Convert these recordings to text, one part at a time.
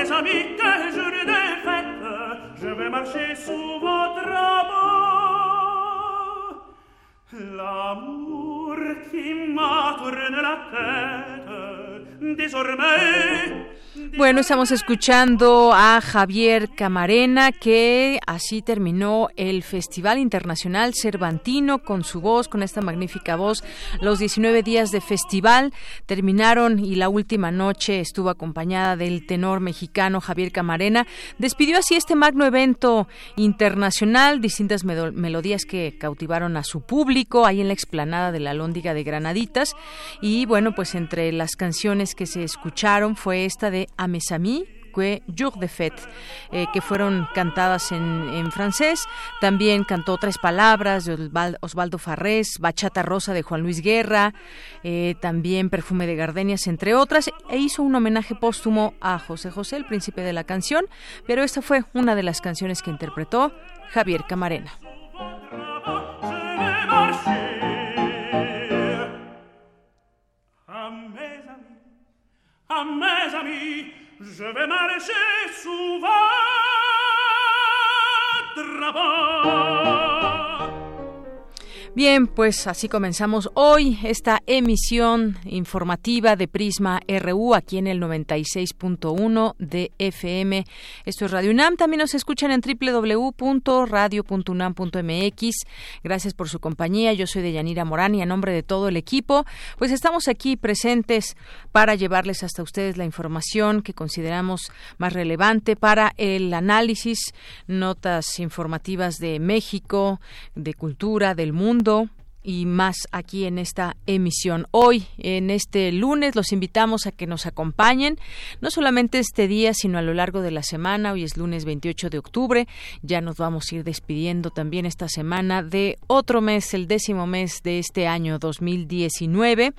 mes amis, quel jour de fête, je vais marcher sous vos drapeaux. L'amour qui m'a tourné la tête, désormais, Bueno, estamos escuchando a Javier Camarena, que así terminó el Festival Internacional Cervantino con su voz, con esta magnífica voz. Los 19 días de festival terminaron y la última noche estuvo acompañada del tenor mexicano Javier Camarena. Despidió así este magno evento internacional, distintas melodías que cautivaron a su público ahí en la explanada de la Lóndiga de Granaditas. Y bueno, pues entre las canciones que se escucharon fue esta de Ame Mes que Jour de Fête, eh, que fueron cantadas en, francés. También cantó Tres Palabras de Osvaldo Farrés, Bachata Rosa de Juan Luis Guerra, eh, también Perfume de Gardenias, entre otras, e hizo un homenaje póstumo a José José, el príncipe de la canción, pero esta fue una de las canciones que interpretó Javier Camarena. à mes amis, je vais marcher votre Drapeau. Bien, pues así comenzamos hoy esta emisión informativa de Prisma RU aquí en el 96.1 de FM. Esto es Radio UNAM. También nos escuchan en www.radio.unam.mx. Gracias por su compañía. Yo soy Deyanira Morán y a nombre de todo el equipo, pues estamos aquí presentes para llevarles hasta ustedes la información que consideramos más relevante para el análisis, notas informativas de México, de cultura, del mundo y más aquí en esta emisión. Hoy, en este lunes, los invitamos a que nos acompañen, no solamente este día, sino a lo largo de la semana. Hoy es lunes 28 de octubre. Ya nos vamos a ir despidiendo también esta semana de otro mes, el décimo mes de este año 2019.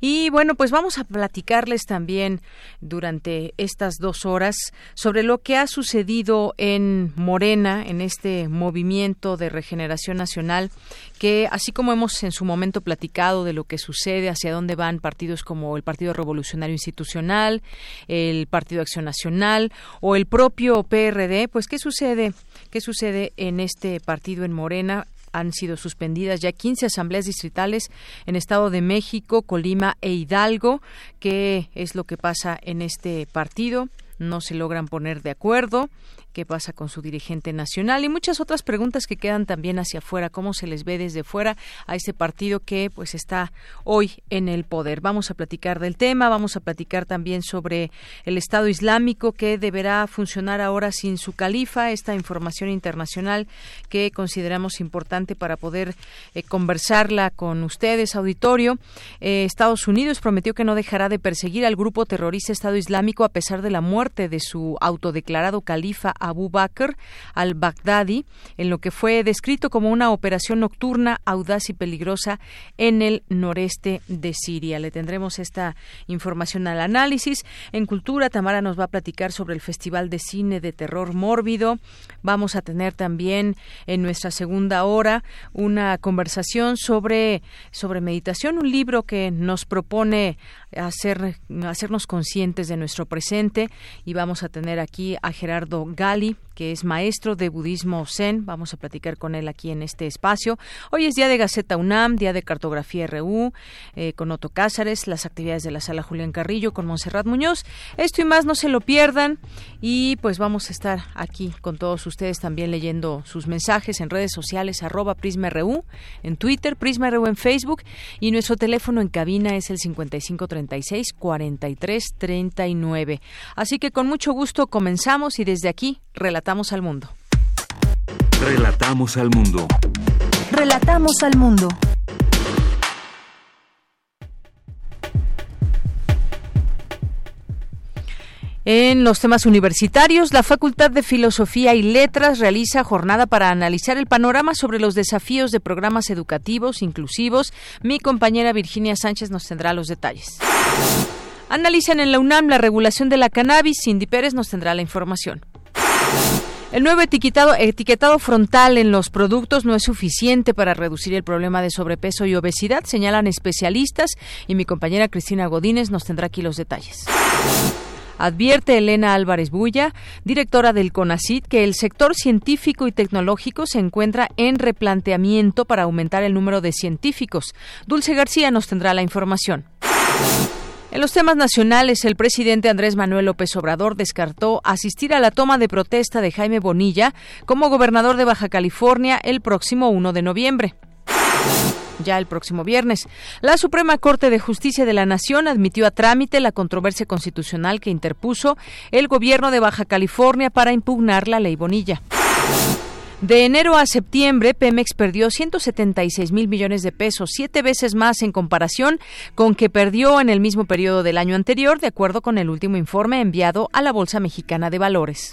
Y bueno, pues vamos a platicarles también durante estas dos horas sobre lo que ha sucedido en Morena, en este movimiento de regeneración nacional que así como hemos en su momento platicado de lo que sucede, hacia dónde van partidos como el Partido Revolucionario Institucional, el Partido Acción Nacional o el propio PRD, pues qué sucede, qué sucede en este partido en Morena han sido suspendidas ya 15 asambleas distritales en Estado de México, Colima e Hidalgo. ¿Qué es lo que pasa en este partido? No se logran poner de acuerdo qué pasa con su dirigente nacional y muchas otras preguntas que quedan también hacia afuera, cómo se les ve desde fuera a este partido que pues está hoy en el poder. Vamos a platicar del tema, vamos a platicar también sobre el Estado Islámico que deberá funcionar ahora sin su califa, esta información internacional que consideramos importante para poder eh, conversarla con ustedes, auditorio. Eh, Estados Unidos prometió que no dejará de perseguir al grupo terrorista Estado Islámico a pesar de la muerte de su autodeclarado califa Abu Bakr al-Baghdadi en lo que fue descrito como una operación nocturna audaz y peligrosa en el noreste de Siria. Le tendremos esta información al análisis. En Cultura, Tamara nos va a platicar sobre el Festival de Cine de Terror Mórbido. Vamos a tener también en nuestra segunda hora una conversación sobre, sobre meditación, un libro que nos propone hacer, hacernos conscientes de nuestro presente. Y vamos a tener aquí a Gerardo Gali que es maestro de budismo zen. Vamos a platicar con él aquí en este espacio. Hoy es día de Gaceta UNAM, día de Cartografía RU, eh, con Otto Cázares, las actividades de la sala Julián Carrillo con Monserrat Muñoz. Esto y más no se lo pierdan y pues vamos a estar aquí con todos ustedes también leyendo sus mensajes en redes sociales arroba PrismaRU, en Twitter, PrismaRU en Facebook y nuestro teléfono en cabina es el 5536 4339. Así que con mucho gusto comenzamos y desde aquí relatamos al mundo. Relatamos al mundo. Relatamos al mundo. En los temas universitarios, la Facultad de Filosofía y Letras realiza jornada para analizar el panorama sobre los desafíos de programas educativos inclusivos. Mi compañera Virginia Sánchez nos tendrá los detalles. Analizan en la UNAM la regulación de la cannabis. Cindy Pérez nos tendrá la información. El nuevo etiquetado, etiquetado frontal en los productos no es suficiente para reducir el problema de sobrepeso y obesidad, señalan especialistas, y mi compañera Cristina Godínez nos tendrá aquí los detalles. Advierte Elena Álvarez Bulla, directora del CONACIT, que el sector científico y tecnológico se encuentra en replanteamiento para aumentar el número de científicos. Dulce García nos tendrá la información. En los temas nacionales, el presidente Andrés Manuel López Obrador descartó asistir a la toma de protesta de Jaime Bonilla como gobernador de Baja California el próximo 1 de noviembre ya el próximo viernes. La Suprema Corte de Justicia de la Nación admitió a trámite la controversia constitucional que interpuso el gobierno de Baja California para impugnar la ley Bonilla. De enero a septiembre, Pemex perdió 176 mil millones de pesos, siete veces más en comparación con que perdió en el mismo periodo del año anterior, de acuerdo con el último informe enviado a la Bolsa Mexicana de Valores.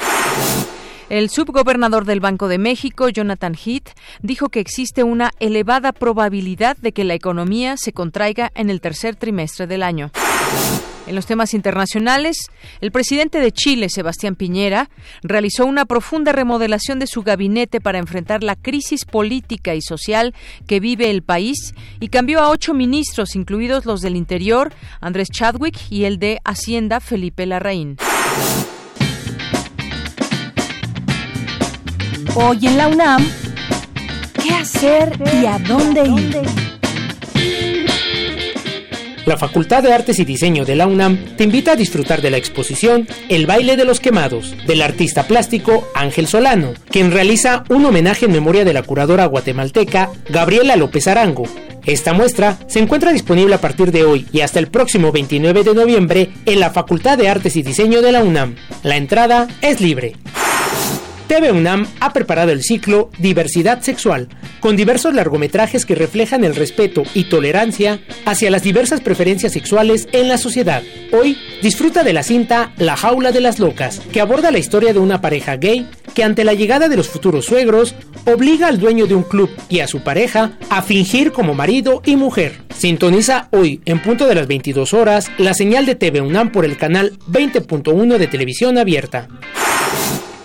El subgobernador del Banco de México, Jonathan Heath, dijo que existe una elevada probabilidad de que la economía se contraiga en el tercer trimestre del año. En los temas internacionales, el presidente de Chile, Sebastián Piñera, realizó una profunda remodelación de su gabinete para enfrentar la crisis política y social que vive el país y cambió a ocho ministros, incluidos los del Interior, Andrés Chadwick, y el de Hacienda, Felipe Larraín. Hoy en la UNAM, ¿qué hacer y a dónde ir? La Facultad de Artes y Diseño de la UNAM te invita a disfrutar de la exposición El baile de los quemados del artista plástico Ángel Solano, quien realiza un homenaje en memoria de la curadora guatemalteca Gabriela López Arango. Esta muestra se encuentra disponible a partir de hoy y hasta el próximo 29 de noviembre en la Facultad de Artes y Diseño de la UNAM. La entrada es libre. TV UNAM ha preparado el ciclo Diversidad Sexual, con diversos largometrajes que reflejan el respeto y tolerancia hacia las diversas preferencias sexuales en la sociedad. Hoy disfruta de la cinta La Jaula de las Locas, que aborda la historia de una pareja gay que ante la llegada de los futuros suegros obliga al dueño de un club y a su pareja a fingir como marido y mujer. Sintoniza hoy, en punto de las 22 horas, la señal de TV UNAM por el canal 20.1 de televisión abierta.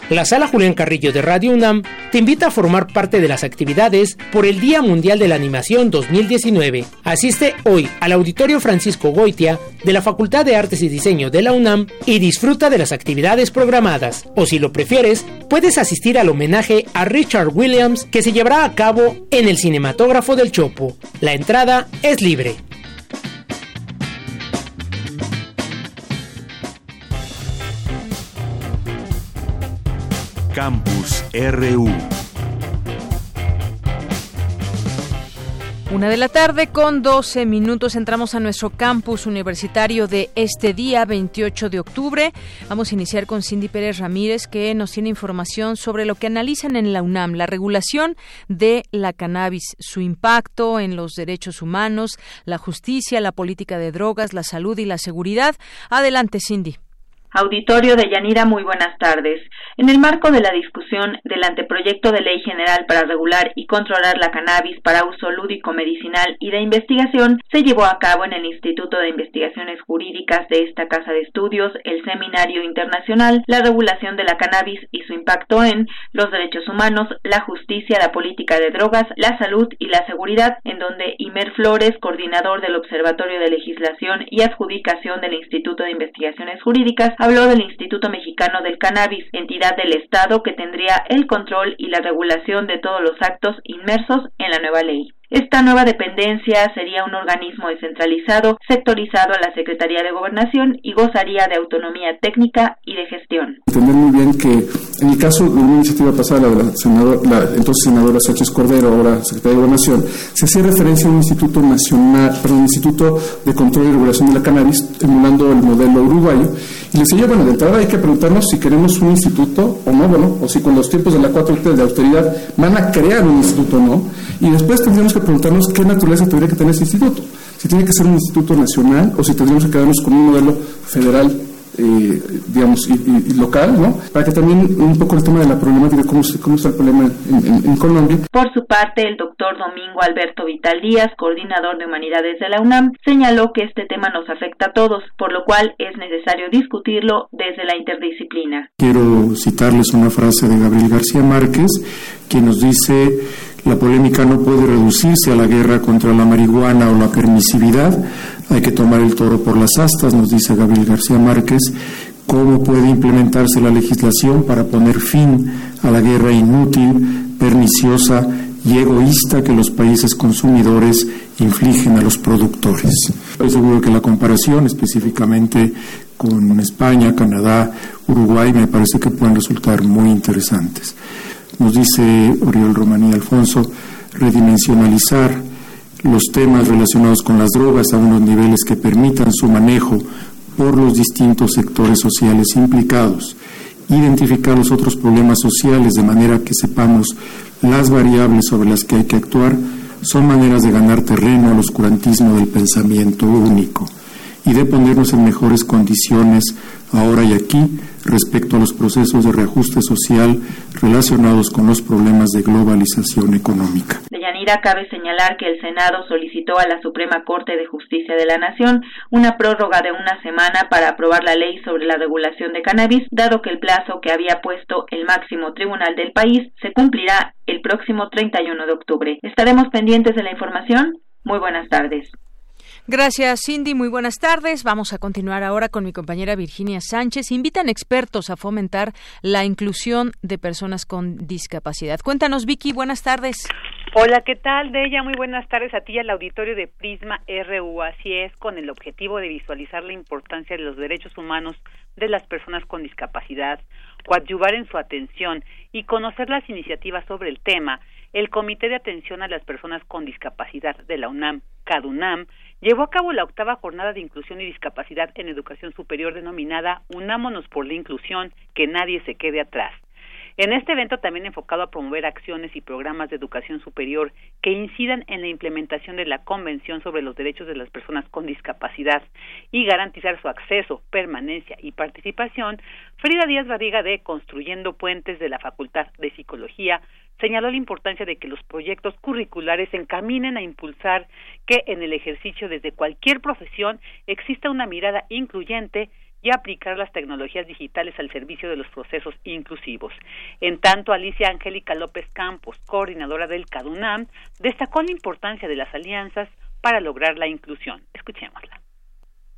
La Sala Julián Carrillo de Radio UNAM te invita a formar parte de las actividades por el Día Mundial de la Animación 2019. Asiste hoy al Auditorio Francisco Goitia de la Facultad de Artes y Diseño de la UNAM y disfruta de las actividades programadas. O si lo prefieres, puedes asistir al homenaje a Richard Williams que se llevará a cabo en el Cinematógrafo del Chopo. La entrada es libre. Campus RU. Una de la tarde con 12 minutos entramos a nuestro campus universitario de este día 28 de octubre. Vamos a iniciar con Cindy Pérez Ramírez que nos tiene información sobre lo que analizan en la UNAM, la regulación de la cannabis, su impacto en los derechos humanos, la justicia, la política de drogas, la salud y la seguridad. Adelante, Cindy. Auditorio de Yanira, muy buenas tardes. En el marco de la discusión del anteproyecto de ley general para regular y controlar la cannabis para uso lúdico medicinal y de investigación, se llevó a cabo en el Instituto de Investigaciones Jurídicas de esta Casa de Estudios el Seminario Internacional La regulación de la cannabis y su impacto en los derechos humanos, la justicia, la política de drogas, la salud y la seguridad, en donde Imer Flores, coordinador del Observatorio de Legislación y Adjudicación del Instituto de Investigaciones Jurídicas, habló del Instituto Mexicano del Cannabis, entidad del Estado que tendría el control y la regulación de todos los actos inmersos en la nueva ley. Esta nueva dependencia sería un organismo descentralizado, sectorizado a la Secretaría de Gobernación y gozaría de autonomía técnica y de gestión. Entender muy bien que en el caso de una iniciativa pasada, la de la, senador, la entonces senadora Sánchez Cordero, ahora Secretaria de Gobernación, se hacía referencia a un instituto nacional, perdón, Instituto de Control y Regulación de la Cannabis, emulando el modelo uruguayo. Y le decía, bueno, de entrada hay que preguntarnos si queremos un instituto o no, bueno, o si con los tiempos de la 4T de austeridad van a crear un instituto o no. Y después tendríamos que preguntarnos qué naturaleza tendría que tener ese instituto. Si tiene que ser un instituto nacional o si tendríamos que quedarnos con un modelo federal eh, digamos, y, local, ¿no? Para que también un poco el tema de la problemática, cómo, cómo está el problema en, Colombia. Por su parte, el doctor Domingo Alberto Vital Díaz, coordinador de humanidades de la UNAM, señaló que este tema nos afecta a todos, por lo cual es necesario discutirlo desde la interdisciplina. Quiero citarles una frase de Gabriel García Márquez, quien nos dice la polémica no puede reducirse a la guerra contra la marihuana o la permisividad. Hay que tomar el toro por las astas, nos dice Gabriel García Márquez. ¿Cómo puede implementarse la legislación para poner fin a la guerra inútil, perniciosa y egoísta que los países consumidores infligen a los productores? Estoy seguro que la comparación específicamente con España, Canadá, Uruguay me parece que pueden resultar muy interesantes nos dice Oriol Romaní Alfonso, redimensionalizar los temas relacionados con las drogas a unos niveles que permitan su manejo por los distintos sectores sociales implicados, identificar los otros problemas sociales de manera que sepamos las variables sobre las que hay que actuar, son maneras de ganar terreno al oscurantismo del pensamiento único y de ponernos en mejores condiciones ahora y aquí respecto a los procesos de reajuste social relacionados con los problemas de globalización económica. De Yanira cabe señalar que el Senado solicitó a la Suprema Corte de Justicia de la Nación una prórroga de una semana para aprobar la ley sobre la regulación de cannabis, dado que el plazo que había puesto el máximo tribunal del país se cumplirá el próximo 31 de octubre. Estaremos pendientes de la información. Muy buenas tardes. Gracias, Cindy. Muy buenas tardes. Vamos a continuar ahora con mi compañera Virginia Sánchez. Invitan expertos a fomentar la inclusión de personas con discapacidad. Cuéntanos, Vicky. Buenas tardes. Hola, ¿qué tal? De ella, muy buenas tardes a ti al auditorio de Prisma RU. Así es, con el objetivo de visualizar la importancia de los derechos humanos de las personas con discapacidad, coadyuvar en su atención y conocer las iniciativas sobre el tema, el Comité de Atención a las Personas con Discapacidad de la UNAM, CADUNAM, llevó a cabo la octava jornada de inclusión y discapacidad en educación superior denominada Unámonos por la inclusión, que nadie se quede atrás. En este evento también enfocado a promover acciones y programas de educación superior que incidan en la implementación de la Convención sobre los Derechos de las Personas con Discapacidad y garantizar su acceso, permanencia y participación, Frida Díaz Barriga de Construyendo Puentes de la Facultad de Psicología señaló la importancia de que los proyectos curriculares encaminen a impulsar que en el ejercicio desde cualquier profesión exista una mirada incluyente y aplicar las tecnologías digitales al servicio de los procesos inclusivos. En tanto, Alicia Angélica López Campos, coordinadora del CADUNAM, destacó la importancia de las alianzas para lograr la inclusión. Escuchémosla.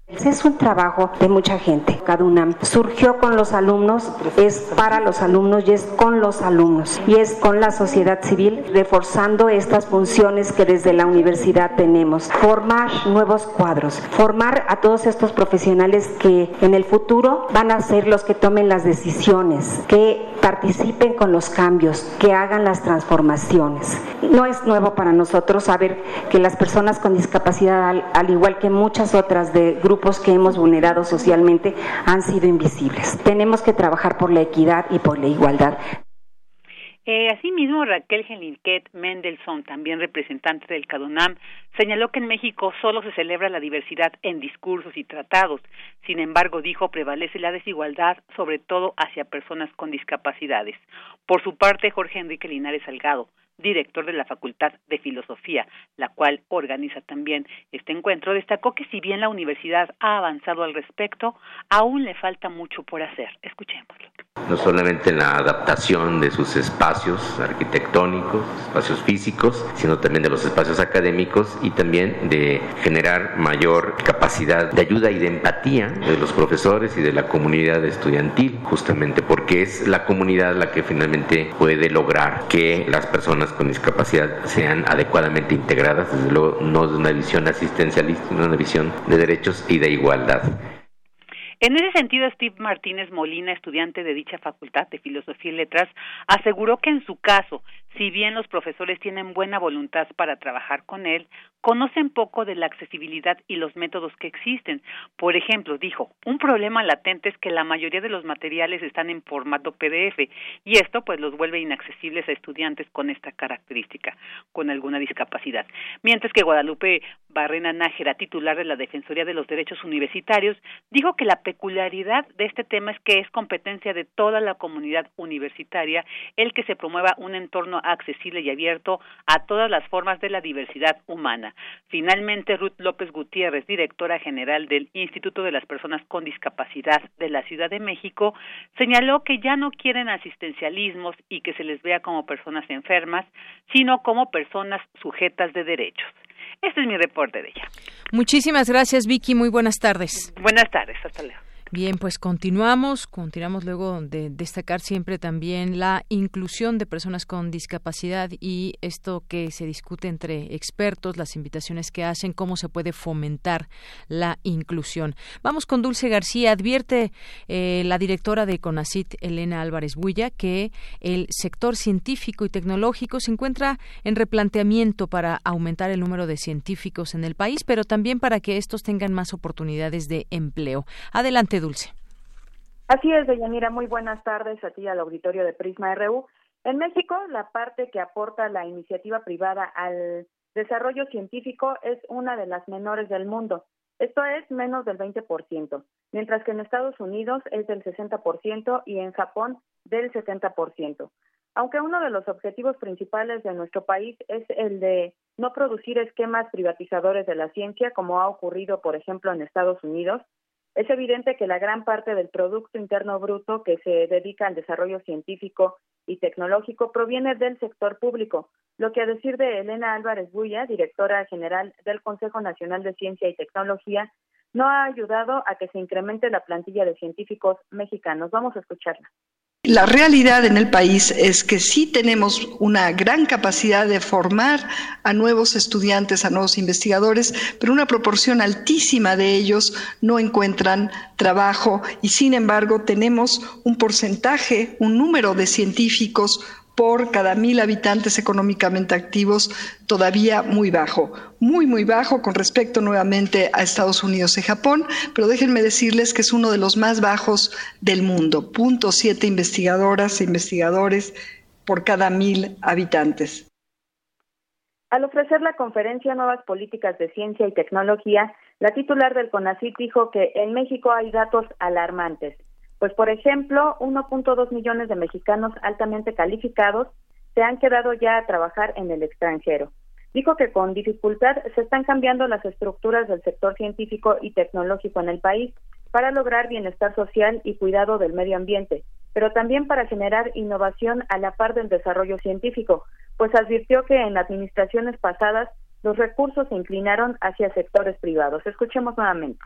Es un trabajo de mucha gente. Cada UNAM surgió con los alumnos, es para los alumnos y es con los alumnos y es con la sociedad civil reforzando estas funciones que desde la universidad tenemos. Formar nuevos cuadros, formar a todos estos profesionales que en el futuro van a ser los que tomen las decisiones, que participen con los cambios, que hagan las transformaciones. No es nuevo para nosotros saber que las personas con discapacidad, al, igual que muchas otras de grupos que hemos vulnerado socialmente, han sido invisibles. Tenemos que trabajar por la equidad y por la igualdad. Eh, asimismo, Raquel Gelinquet Mendelssohn, también representante del CADUNAM, señaló que en México solo se celebra la diversidad en discursos y tratados. Sin embargo, dijo, prevalece la desigualdad, sobre todo hacia personas con discapacidades. Por su parte, Jorge Enrique Linares Salgado, director de la Facultad de Filosofía, la cual organiza también este encuentro, destacó que si bien la universidad ha avanzado al respecto, aún le falta mucho por hacer. Escuchémoslo no solamente en la adaptación de sus espacios arquitectónicos, espacios físicos, sino también de los espacios académicos y también de generar mayor capacidad de ayuda y de empatía de los profesores y de la comunidad estudiantil, justamente porque es la comunidad la que finalmente puede lograr que las personas con discapacidad sean adecuadamente integradas, desde luego no de una visión asistencialista, sino de una visión de derechos y de igualdad. En ese sentido, Steve Martínez Molina, estudiante de dicha facultad de Filosofía y Letras, aseguró que en su caso, si bien los profesores tienen buena voluntad para trabajar con él, conocen poco de la accesibilidad y los métodos que existen. Por ejemplo, dijo, un problema latente es que la mayoría de los materiales están en formato PDF y esto pues los vuelve inaccesibles a estudiantes con esta característica, con alguna discapacidad. Mientras que Guadalupe Barrena Nájera, titular de la Defensoría de los Derechos Universitarios, dijo que la peculiaridad de este tema es que es competencia de toda la comunidad universitaria el que se promueva un entorno accesible y abierto a todas las formas de la diversidad humana. Finalmente, Ruth López Gutiérrez, directora general del Instituto de las Personas con Discapacidad de la Ciudad de México, señaló que ya no quieren asistencialismos y que se les vea como personas enfermas, sino como personas sujetas de derechos. Este es mi reporte de ella. Muchísimas gracias, Vicky. Muy buenas tardes. Buenas tardes. Hasta luego. Bien, pues continuamos, continuamos luego de destacar siempre también la inclusión de personas con discapacidad y esto que se discute entre expertos, las invitaciones que hacen, cómo se puede fomentar la inclusión. Vamos con Dulce García. Advierte eh, la directora de CONACIT, Elena Álvarez Bulla, que el sector científico y tecnológico se encuentra en replanteamiento para aumentar el número de científicos en el país, pero también para que estos tengan más oportunidades de empleo. Adelante, Dulce. Así es, Deyanira. Muy buenas tardes a ti al auditorio de Prisma RU. En México, la parte que aporta la iniciativa privada al desarrollo científico es una de las menores del mundo. Esto es menos del 20%, mientras que en Estados Unidos es del 60% y en Japón del 70%. Aunque uno de los objetivos principales de nuestro país es el de no producir esquemas privatizadores de la ciencia, como ha ocurrido, por ejemplo, en Estados Unidos, es evidente que la gran parte del Producto Interno Bruto que se dedica al desarrollo científico y tecnológico proviene del sector público, lo que a decir de Elena Álvarez Buya, directora general del Consejo Nacional de Ciencia y Tecnología, no ha ayudado a que se incremente la plantilla de científicos mexicanos. Vamos a escucharla. La realidad en el país es que sí tenemos una gran capacidad de formar a nuevos estudiantes, a nuevos investigadores, pero una proporción altísima de ellos no encuentran trabajo y sin embargo tenemos un porcentaje, un número de científicos por cada mil habitantes económicamente activos todavía muy bajo, muy, muy bajo con respecto nuevamente a Estados Unidos y Japón, pero déjenme decirles que es uno de los más bajos del mundo, punto siete investigadoras e investigadores por cada mil habitantes. Al ofrecer la conferencia Nuevas Políticas de Ciencia y Tecnología, la titular del CONACYT dijo que en México hay datos alarmantes. Pues, por ejemplo, 1.2 millones de mexicanos altamente calificados se han quedado ya a trabajar en el extranjero. Dijo que con dificultad se están cambiando las estructuras del sector científico y tecnológico en el país para lograr bienestar social y cuidado del medio ambiente, pero también para generar innovación a la par del desarrollo científico, pues advirtió que en administraciones pasadas los recursos se inclinaron hacia sectores privados. Escuchemos nuevamente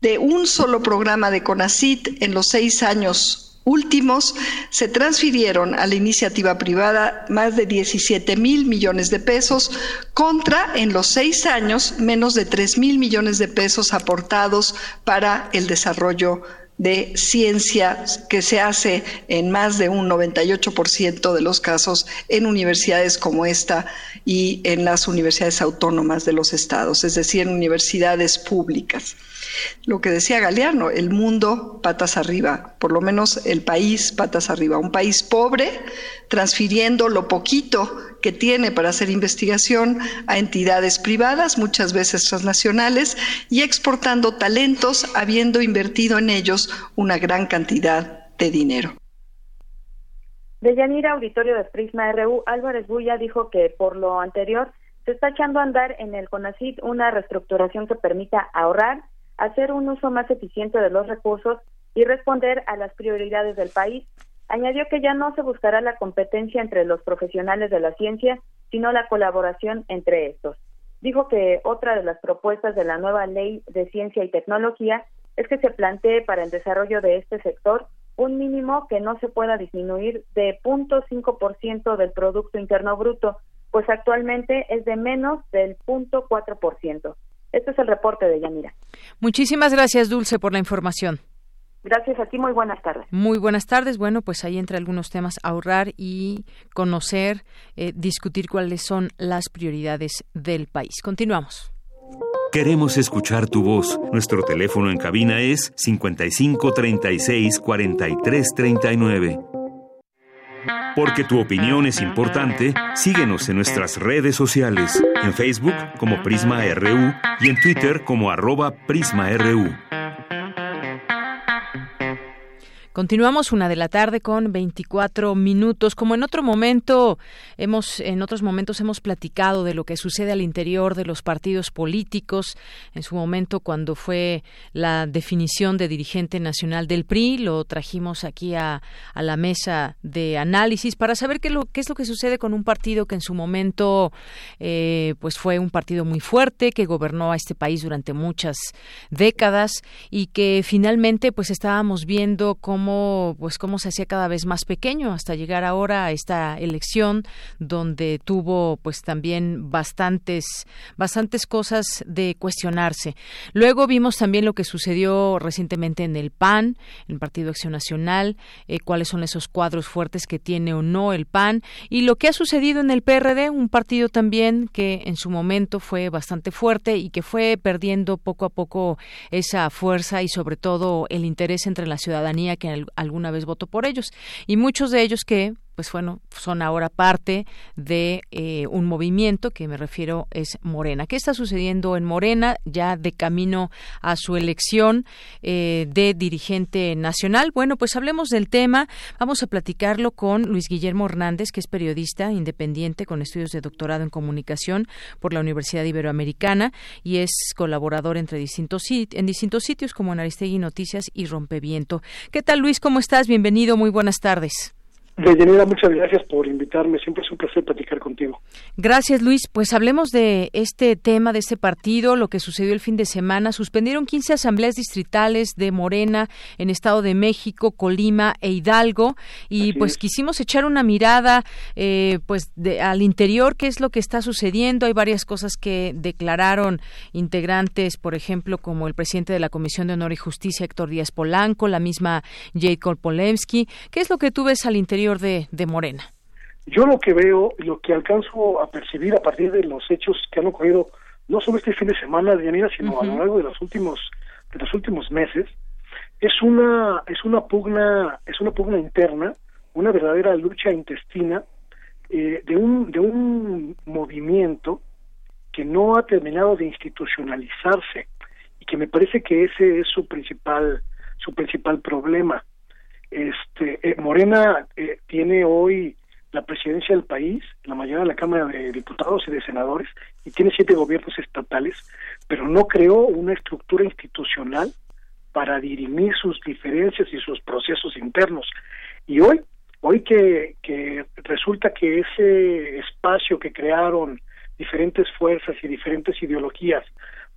de un solo programa de CONACIT en los seis años últimos, se transfirieron a la iniciativa privada más de 17 mil millones de pesos contra en los seis años menos de 3 mil millones de pesos aportados para el desarrollo de ciencia que se hace en más de un 98% de los casos en universidades como esta y en las universidades autónomas de los estados, es decir, en universidades públicas. Lo que decía Galeano, el mundo patas arriba, por lo menos el país patas arriba, un país pobre transfiriendo lo poquito que tiene para hacer investigación a entidades privadas, muchas veces transnacionales, y exportando talentos habiendo invertido en ellos una gran cantidad de dinero. De Yanira, auditorio de Prisma RU, Álvarez Bulla dijo que por lo anterior se está echando a andar en el CONACID una reestructuración que permita ahorrar, hacer un uso más eficiente de los recursos y responder a las prioridades del país. Añadió que ya no se buscará la competencia entre los profesionales de la ciencia, sino la colaboración entre estos. Dijo que otra de las propuestas de la nueva ley de ciencia y tecnología es que se plantee para el desarrollo de este sector un mínimo que no se pueda disminuir de 0.5% del Producto Interno Bruto, pues actualmente es de menos del 0.4%. Este es el reporte de Yanira. Muchísimas gracias, Dulce, por la información. Gracias a ti, muy buenas tardes. Muy buenas tardes. Bueno, pues ahí entre algunos temas, ahorrar y conocer, eh, discutir cuáles son las prioridades del país. Continuamos. Queremos escuchar tu voz. Nuestro teléfono en cabina es 55 36 43 39. Porque tu opinión es importante, síguenos en nuestras redes sociales, en Facebook como Prisma RU y en Twitter como arroba PrismaRU. Continuamos una de la tarde con 24 minutos. Como en otro momento hemos, en otros momentos hemos platicado de lo que sucede al interior de los partidos políticos. En su momento, cuando fue la definición de dirigente nacional del PRI, lo trajimos aquí a, a la mesa de análisis para saber qué, lo, qué es lo que sucede con un partido que en su momento, eh, pues fue un partido muy fuerte que gobernó a este país durante muchas décadas y que finalmente, pues estábamos viendo cómo pues cómo se hacía cada vez más pequeño hasta llegar ahora a esta elección donde tuvo pues también bastantes bastantes cosas de cuestionarse. Luego vimos también lo que sucedió recientemente en el PAN, en el Partido Acción Nacional, eh, cuáles son esos cuadros fuertes que tiene o no el PAN y lo que ha sucedido en el PRD, un partido también que en su momento fue bastante fuerte y que fue perdiendo poco a poco esa fuerza y sobre todo el interés entre la ciudadanía que alguna vez votó por ellos. Y muchos de ellos que pues bueno, son ahora parte de eh, un movimiento que me refiero es Morena. ¿Qué está sucediendo en Morena ya de camino a su elección eh, de dirigente nacional? Bueno, pues hablemos del tema. Vamos a platicarlo con Luis Guillermo Hernández, que es periodista independiente con estudios de doctorado en comunicación por la Universidad Iberoamericana y es colaborador entre distintos en distintos sitios como en Aristegui Noticias y Rompeviento. ¿Qué tal, Luis? ¿Cómo estás? Bienvenido. Muy buenas tardes. Deyanira, muchas gracias por invitarme. Siempre es un placer platicar contigo. Gracias, Luis. Pues hablemos de este tema, de este partido, lo que sucedió el fin de semana. Suspendieron 15 asambleas distritales de Morena en Estado de México, Colima e Hidalgo. Y pues quisimos echar una mirada eh, pues al interior, qué es lo que está sucediendo. Hay varias cosas que declararon integrantes, por ejemplo, como el presidente de la Comisión de Honor y Justicia, Héctor Díaz Polanco, la misma Jacob Polemski. ¿Qué es lo que tú ves al interior? de, Morena? Yo lo que veo, lo que alcanzo a percibir a partir de los hechos que han ocurrido, no solo este fin de semana, Dianina, sino a lo largo de los últimos, de los últimos meses, es una, es una pugna, es una pugna interna, una verdadera lucha intestina eh, de un, de un movimiento que no ha terminado de institucionalizarse y que me parece que ese es su principal, su principal problema. Este, eh, Morena eh, tiene hoy la presidencia del país, la mayoría de la Cámara de Diputados y de Senadores, y tiene siete gobiernos estatales, pero no creó una estructura institucional para dirimir sus diferencias y sus procesos internos. Y hoy, hoy que, que resulta que ese espacio que crearon diferentes fuerzas y diferentes ideologías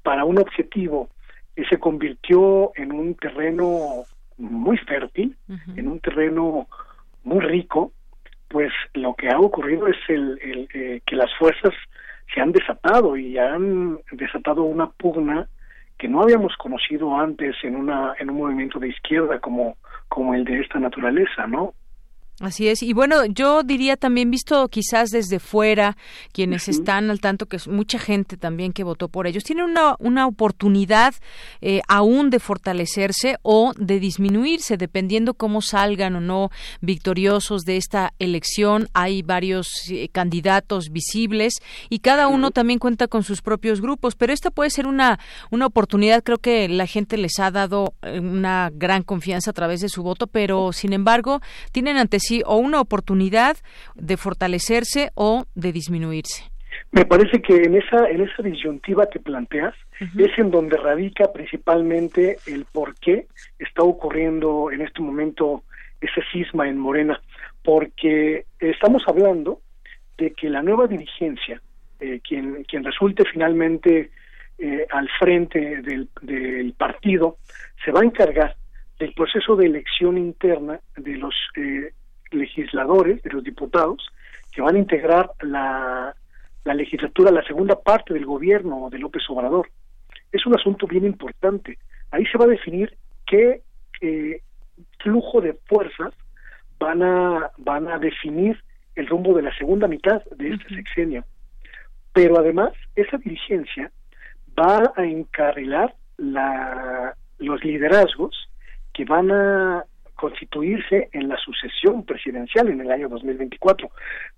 para un objetivo se convirtió en un terreno muy fértil, en un terreno muy rico, pues lo que ha ocurrido es el, el eh, que las fuerzas se han desatado y han desatado una pugna que no habíamos conocido antes en una en un movimiento de izquierda como como el de esta naturaleza, ¿no? Así es. Y bueno, yo diría también, visto quizás desde fuera, quienes están al tanto, que es mucha gente también que votó por ellos, tienen una, una oportunidad eh, aún de fortalecerse o de disminuirse, dependiendo cómo salgan o no victoriosos de esta elección. Hay varios eh, candidatos visibles y cada uno también cuenta con sus propios grupos, pero esta puede ser una, una oportunidad. Creo que la gente les ha dado eh, una gran confianza a través de su voto, pero sin embargo, tienen ante sí sí, o una oportunidad de fortalecerse o de disminuirse. Me parece que en esa, en esa disyuntiva que planteas es en donde radica principalmente el por qué está ocurriendo en este momento ese cisma en Morena, porque estamos hablando de que la nueva dirigencia, eh, quien, quien resulte finalmente eh, al frente del, del, partido, se va a encargar del proceso de elección interna de los eh, legisladores, de los diputados, que van a integrar la, la legislatura, la segunda parte del gobierno de López Obrador. Es un asunto bien importante. Ahí se va a definir qué eh, flujo de fuerzas van a, van a definir el rumbo de la segunda mitad de este sexenio. Pero además, esa dirigencia va a encarrilar la, los liderazgos que van a constituirse en la sucesión presidencial en el año 2024.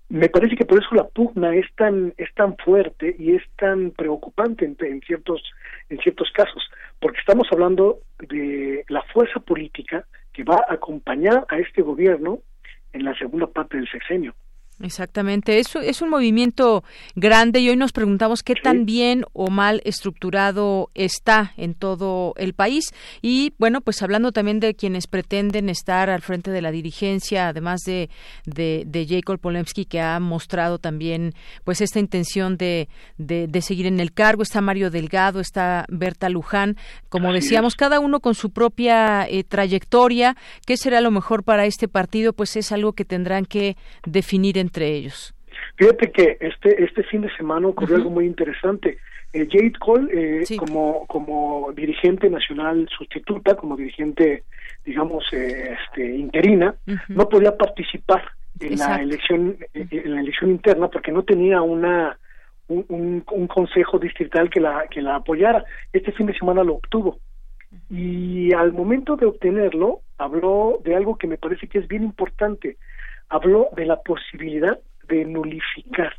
Me parece que por eso la pugna es tan es tan fuerte y es tan preocupante en, ciertos en ciertos casos, porque estamos hablando de la fuerza política que va a acompañar a este gobierno en la segunda parte del sexenio. Exactamente, eso es un movimiento grande y hoy nos preguntamos qué tan bien o mal estructurado está en todo el país. Y bueno, pues hablando también de quienes pretenden estar al frente de la dirigencia, además de de, de Jacob Polemski que ha mostrado también pues esta intención de, de, seguir en el cargo, está Mario Delgado, está Berta Luján, como decíamos, cada uno con su propia eh, trayectoria, qué será lo mejor para este partido, pues es algo que tendrán que definir entre ellos. Fíjate que este este fin de semana ocurrió algo muy interesante. Eh, Jade Cole, eh, como como dirigente nacional sustituta, como dirigente, digamos, eh, este, interina, no podía participar en la elección en la elección interna porque no tenía una un, un, consejo distrital que la que la apoyara. Este fin de semana lo obtuvo. Y al momento de obtenerlo habló de algo que me parece que es bien importante habló de la posibilidad de nulificar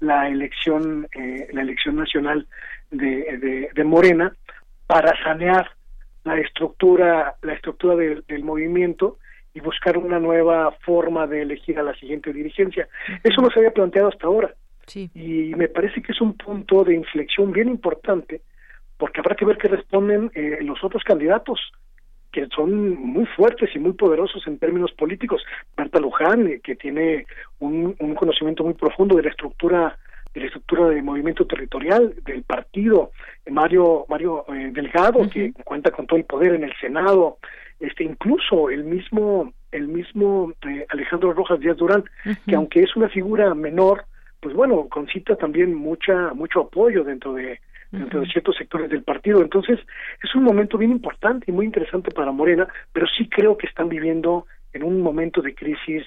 la elección eh, la elección nacional de, de, Morena para sanear la estructura la estructura del movimiento y buscar una nueva forma de elegir a la siguiente dirigencia. Eso no se había planteado hasta ahora. Y me parece que es un punto de inflexión bien importante porque habrá que ver qué responden eh, los otros candidatos que son muy fuertes y muy poderosos en términos políticos. Berta Luján, eh, que tiene un, conocimiento muy profundo de la estructura de la estructura de movimiento territorial del partido, Mario Mario eh, Delgado, que cuenta con todo el poder en el Senado, este incluso el mismo el mismo eh, Alejandro Rojas Díaz Durán, que aunque es una figura menor, pues bueno, concita también mucha mucho apoyo dentro de dentro de ciertos sectores del partido. Entonces, es un momento bien importante y muy interesante para Morena, pero sí creo que están viviendo en un momento de crisis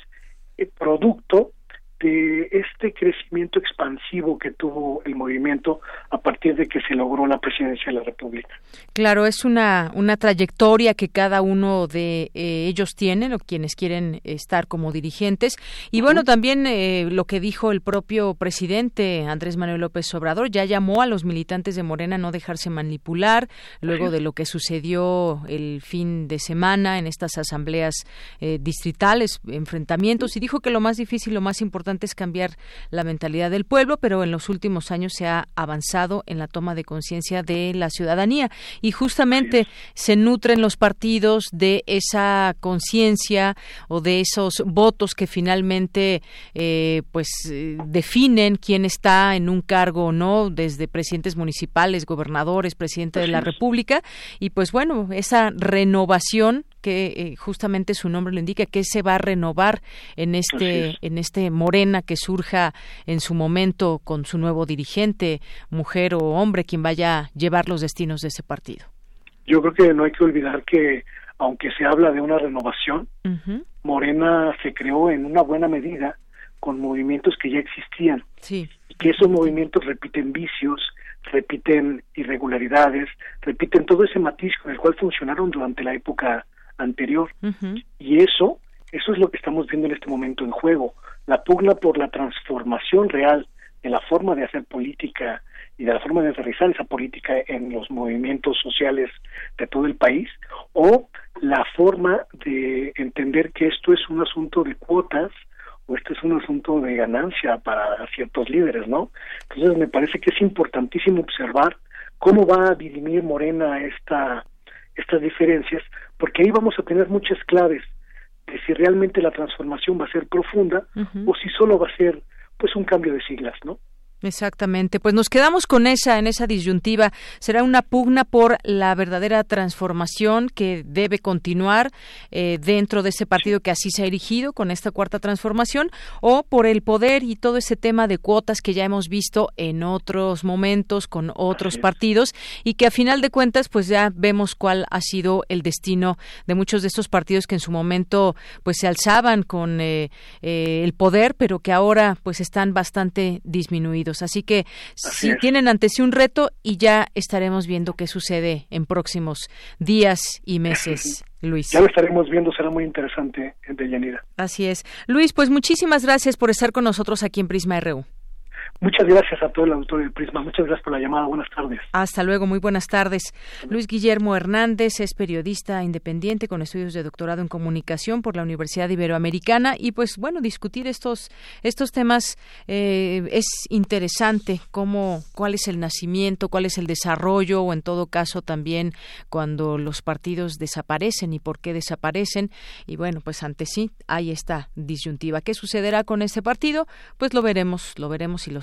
eh, producto de este crecimiento expansivo que tuvo el movimiento a partir de que se logró la presidencia de la República. Claro, es una, una trayectoria que cada uno de eh, ellos tienen o quienes quieren estar como dirigentes. Y bueno, también eh, lo que dijo el propio presidente Andrés Manuel López Obrador, ya llamó a los militantes de Morena a no dejarse manipular luego de lo que sucedió el fin de semana en estas asambleas eh, distritales, enfrentamientos, y dijo que lo más difícil, lo más importante es cambiar la mentalidad del pueblo, pero en los últimos años se ha avanzado en la toma de conciencia de la ciudadanía. Y justamente se nutren los partidos de esa conciencia o de esos votos que finalmente eh, pues eh, definen quién está en un cargo o no, desde presidentes municipales, gobernadores, presidente de la República. Y pues bueno, esa renovación que eh, justamente su nombre lo indica, que se va a renovar en este, en este Morena que surja en su momento con su nuevo dirigente, mujer o hombre, quien vaya a llevar los destinos de ese partido. Yo creo que no hay que olvidar que, aunque se habla de una renovación, Morena se creó en una buena medida con movimientos que ya existían. Sí. Y que esos movimientos repiten vicios, repiten irregularidades, repiten todo ese matiz con el cual funcionaron durante la época anterior. Y eso, eso es lo que estamos viendo en este momento en juego. La pugna por la transformación real de la forma de hacer política y de la forma de aterrizar esa política en los movimientos sociales de todo el país, o la forma de entender que esto es un asunto de cuotas o esto es un asunto de ganancia para ciertos líderes, ¿no? Entonces me parece que es importantísimo observar cómo va a dirimir Morena esta, estas diferencias, porque ahí vamos a tener muchas claves de si realmente la transformación va a ser profunda o si solo va a ser pues un cambio de siglas, ¿no? Exactamente. Pues nos quedamos con esa, en esa disyuntiva. Será una pugna por la verdadera transformación que debe continuar eh, dentro de ese partido que así se ha erigido con esta cuarta transformación o por el poder y todo ese tema de cuotas que ya hemos visto en otros momentos con otros partidos y que a final de cuentas pues ya vemos cuál ha sido el destino de muchos de estos partidos que en su momento pues se alzaban con eh, eh, el poder pero que ahora pues están bastante disminuidos. Así que si tienen ante sí un reto y ya estaremos viendo qué sucede en próximos días y meses. Luis. Ya lo estaremos viendo, será muy interesante, Deyanira. Así es. Luis, pues muchísimas gracias por estar con nosotros aquí en Prisma RU. Muchas gracias a todo el auditorio de Prisma. Muchas gracias por la llamada. Buenas tardes. Hasta luego. Muy buenas tardes. Luis Guillermo Hernández es periodista independiente con estudios de doctorado en comunicación por la Universidad Iberoamericana y pues bueno discutir estos estos temas eh, es interesante. Cómo cuál es el nacimiento, cuál es el desarrollo o en todo caso también cuando los partidos desaparecen y por qué desaparecen y bueno pues ante sí hay esta disyuntiva. ¿Qué sucederá con este partido? Pues lo veremos, lo veremos y lo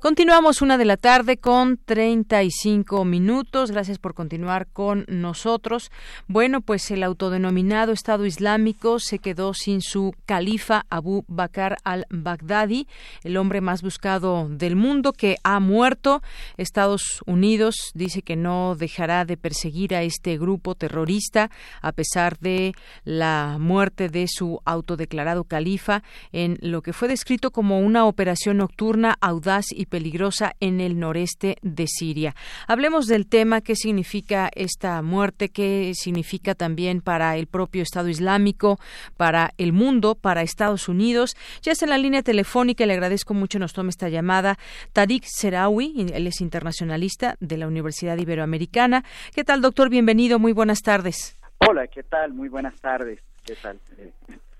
Continuamos una de la tarde con 35 minutos. Gracias por continuar con nosotros. Bueno, pues el autodenominado Estado Islámico se quedó sin su califa Abu Bakr al-Baghdadi, el hombre más buscado del mundo que ha muerto. Estados Unidos dice que no dejará de perseguir a este grupo terrorista a pesar de la muerte de su autodeclarado califa en lo que fue descrito como una operación nocturna audaz y peligrosa en el noreste de Siria. Hablemos del tema, qué significa esta muerte, qué significa también para el propio Estado Islámico, para el mundo, para Estados Unidos. Ya está en la línea telefónica, le agradezco mucho, nos tome esta llamada. Tariq Serawi, él es internacionalista de la Universidad Iberoamericana. ¿Qué tal, doctor? Bienvenido, muy buenas tardes. Hola, ¿qué tal? Muy buenas tardes. ¿Qué tal?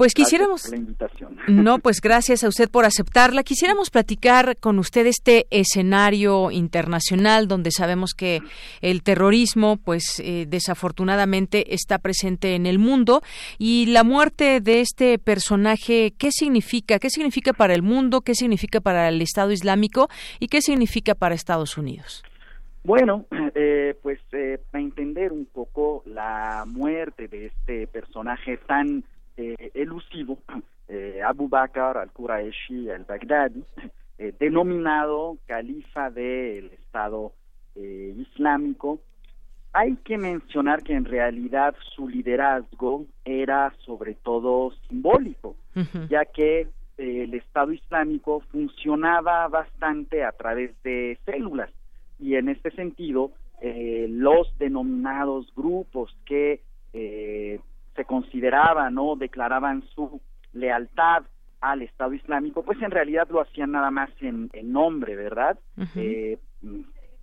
Pues quisiéramos. No, pues gracias a usted por aceptarla. Quisiéramos platicar con usted este escenario internacional donde sabemos que el terrorismo, pues eh, desafortunadamente está presente en el mundo y la muerte de este personaje, ¿qué significa? ¿Qué significa para el mundo? ¿Qué significa para el Estado Islámico? ¿Y qué significa para Estados Unidos? Bueno, eh, eh, para entender un poco la muerte de este personaje tan eh, elusivo, eh, Abu Bakr al-Quraishi al-Baghdadi, eh, denominado califa del Estado Islámico, hay que mencionar que en realidad su liderazgo era sobre todo simbólico, ya que el Estado Islámico funcionaba bastante a través de células y en este sentido los denominados grupos que se consideraban o declaraban su lealtad al Estado Islámico, pues en realidad lo hacían nada más en, nombre, ¿verdad? Eh,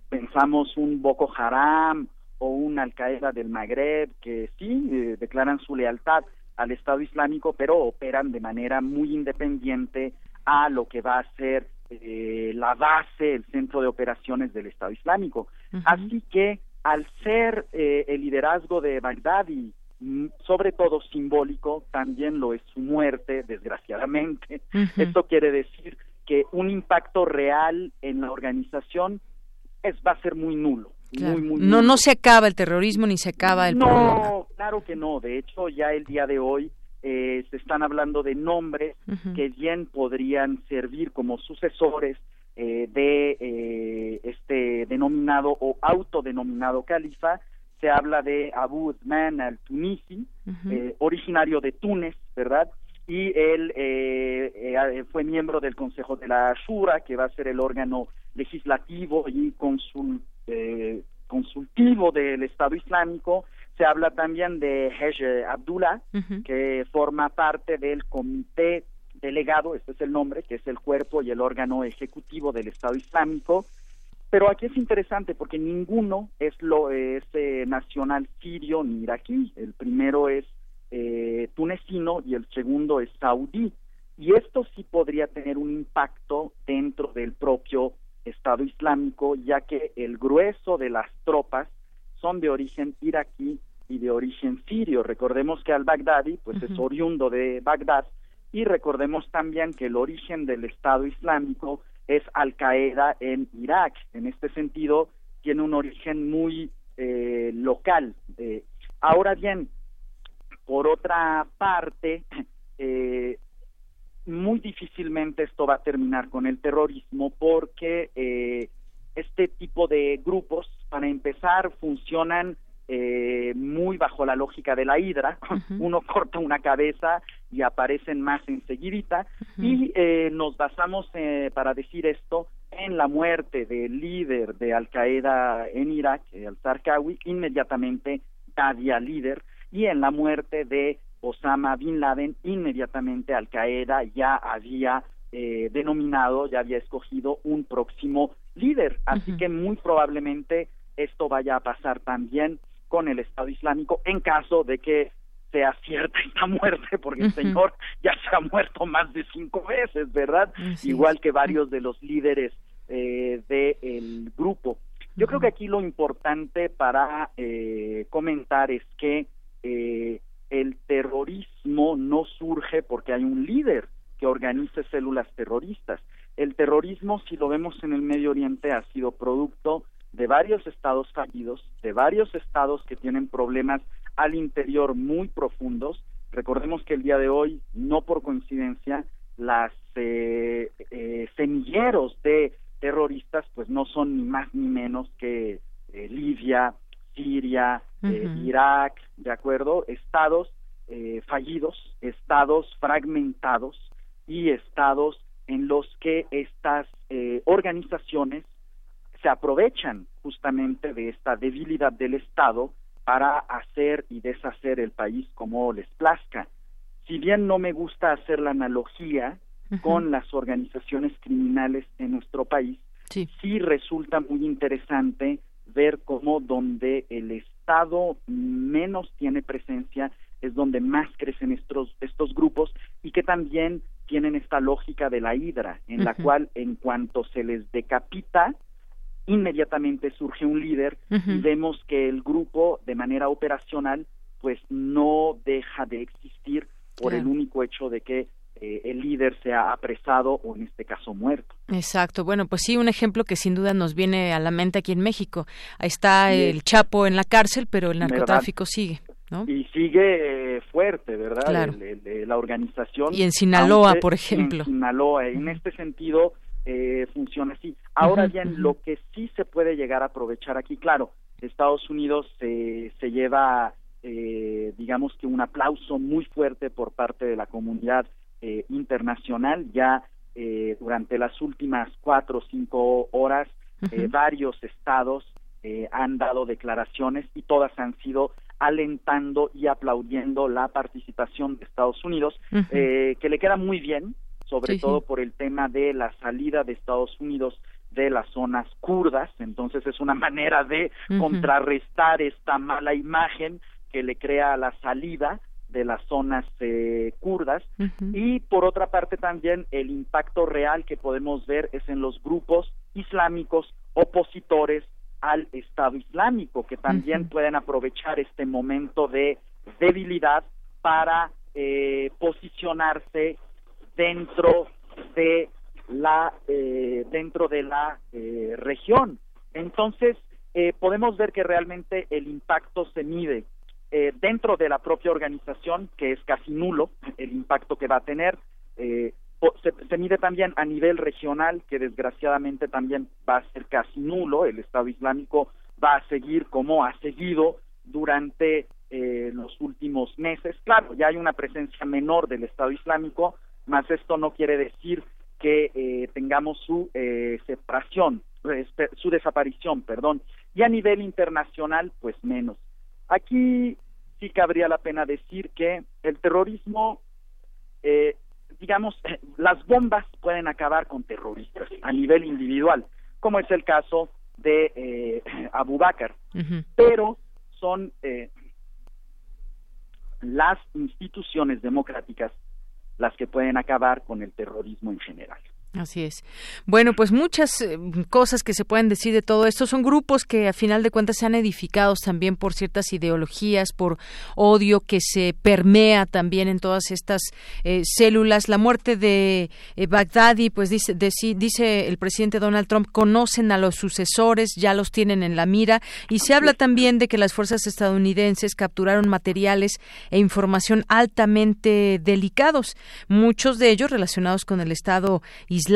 pensamos un Boko Haram o un Al Qaeda del Magreb que sí eh, declaran su lealtad al Estado Islámico, pero operan de manera muy independiente a lo que va a ser eh, la base, el centro de operaciones del Estado Islámico. Así que al ser el liderazgo de Bagdad y Mm, sobre todo simbólico, también lo es su muerte, desgraciadamente. Esto quiere decir que un impacto real en la organización es, va a ser muy nulo. no, no se acaba el terrorismo ni se acaba el no, claro que no. De hecho, ya el día de hoy eh, se están hablando de nombres que bien podrían servir como sucesores eh, de eh, este denominado o autodenominado califa se habla de Abu Uthman al-Tunisi, eh, originario de Túnez, ¿verdad? Y él eh, fue miembro del Consejo de la Shura, que va a ser el órgano legislativo y consul, consultivo del Estado Islámico. Se habla también de Hej Abdullah, que forma parte del Comité Delegado, este es el nombre, que es el cuerpo y el órgano ejecutivo del Estado Islámico pero aquí es interesante porque ninguno es lo es eh, nacional sirio ni iraquí. El primero es eh, tunecino y el segundo es saudí. Y esto sí podría tener un impacto dentro del propio Estado Islámico, ya que el grueso de las tropas son de origen iraquí y de origen sirio. Recordemos que al-Baghdadi pues es oriundo de Bagdad y recordemos también que el origen del Estado Islámico es Al Qaeda en Irak. En este sentido, tiene un origen muy eh, local. Eh, ahora bien, por otra parte, eh, muy difícilmente esto va a terminar con el terrorismo porque este tipo de grupos, para empezar, funcionan eh, muy bajo la lógica de la hidra, uno corta una cabeza y aparecen más enseguidita, y eh, nos basamos eh, para decir esto en la muerte del líder de Al Qaeda en Irak, al-Zarqawi, inmediatamente Dadia líder, y en la muerte de Osama Bin Laden, inmediatamente Al Qaeda ya había denominado, ya había escogido un próximo líder, así que muy probablemente esto vaya a pasar también con el Estado Islámico en caso de que sea cierta esta muerte, porque el señor ya se ha muerto más de cinco veces, ¿verdad? Igual que varios de los líderes eh, del grupo. Yo creo que aquí lo importante para eh, comentar es que eh, el terrorismo no surge porque hay un líder que organice células terroristas. El terrorismo, si lo vemos en el Medio Oriente, ha sido producto de varios estados fallidos, de varios estados que tienen problemas al interior muy profundos. Recordemos que el día de hoy, no por coincidencia, las eh, eh, semilleros de terroristas pues no son ni más ni menos que eh, Libia, Siria, Irak, ¿de acuerdo? Estados fallidos, estados fragmentados y estados en los que estas organizaciones se aprovechan justamente de esta debilidad del Estado para hacer y deshacer el país como les plazca. Si bien no me gusta hacer la analogía con las organizaciones criminales en nuestro país, sí. sí resulta muy interesante ver cómo donde el Estado menos tiene presencia es donde más crecen estos, estos grupos y que también tienen esta lógica de la hidra, en la cual en cuanto se les decapita, inmediatamente surge un líder y vemos que el grupo de manera operacional pues no deja de existir por el único hecho de que eh, el líder sea apresado o en este caso muerto. Exacto. Bueno, pues sí, un ejemplo que sin duda nos viene a la mente aquí en México. Ahí está el Chapo en la cárcel, pero el narcotráfico sigue. ¿no? Y sigue eh, fuerte, ¿verdad? Claro. la organización. Y en Sinaloa, por ejemplo. En Sinaloa. En este sentido, eh, funciona así. Ahora bien, lo que sí se puede llegar a aprovechar aquí, claro, Estados Unidos se lleva, eh, digamos que un aplauso muy fuerte por parte de la comunidad eh, internacional. Ya eh, durante las últimas cuatro o cinco horas, varios estados han dado declaraciones y todas han sido alentando y aplaudiendo la participación de Estados Unidos, que le queda muy bien, sobre todo por el tema de la salida de Estados Unidos de las zonas kurdas, entonces es una manera de contrarrestar esta mala imagen que le crea la salida de las zonas eh, kurdas. Y por otra parte también el impacto real que podemos ver es en los grupos islámicos opositores al Estado Islámico que también pueden aprovechar este momento de debilidad para eh, posicionarse dentro de la eh, dentro de la eh, región. Entonces eh, podemos ver que realmente el impacto se mide dentro de la propia organización, que es casi nulo el impacto que va a tener. Se, se, mide también a nivel regional, que desgraciadamente también va a ser casi nulo. El Estado Islámico va a seguir como ha seguido durante eh, los últimos meses. Claro, ya hay una presencia menor del Estado Islámico, mas esto no quiere decir que eh, tengamos su eh, separación, su desaparición, perdón. Y a nivel internacional, pues menos. Aquí sí cabría la pena decir que el terrorismo, eh, digamos, las bombas pueden acabar con terroristas a nivel individual, como es el caso de eh, Abu Bakr, pero son eh, las instituciones democráticas las que pueden acabar con el terrorismo en general. Así es. Bueno, pues muchas eh, cosas que se pueden decir de todo esto son grupos que a final de cuentas se han edificado también por ciertas ideologías, por odio que se permea también en todas estas eh, células. La muerte de eh, Baghdadi, pues dice, dice el presidente Donald Trump, conocen a los sucesores, ya los tienen en la mira y se habla también de que las fuerzas estadounidenses capturaron materiales e información altamente delicados, muchos de ellos relacionados con el Estado islámico,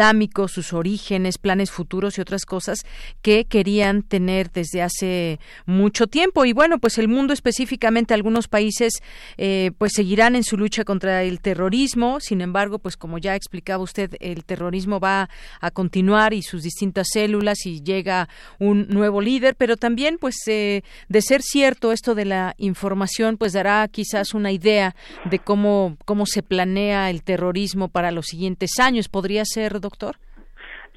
sus orígenes, planes futuros y otras cosas que querían tener desde hace mucho tiempo. Y bueno, pues el mundo específicamente, algunos países eh, pues seguirán en su lucha contra el terrorismo. Sin embargo, pues como ya explicaba usted, el terrorismo va a continuar y sus distintas células y llega un nuevo líder, pero también pues eh, de ser cierto esto de la información, pues dará quizás una idea de cómo, cómo se planea el terrorismo para los siguientes años. Podría ser doctor?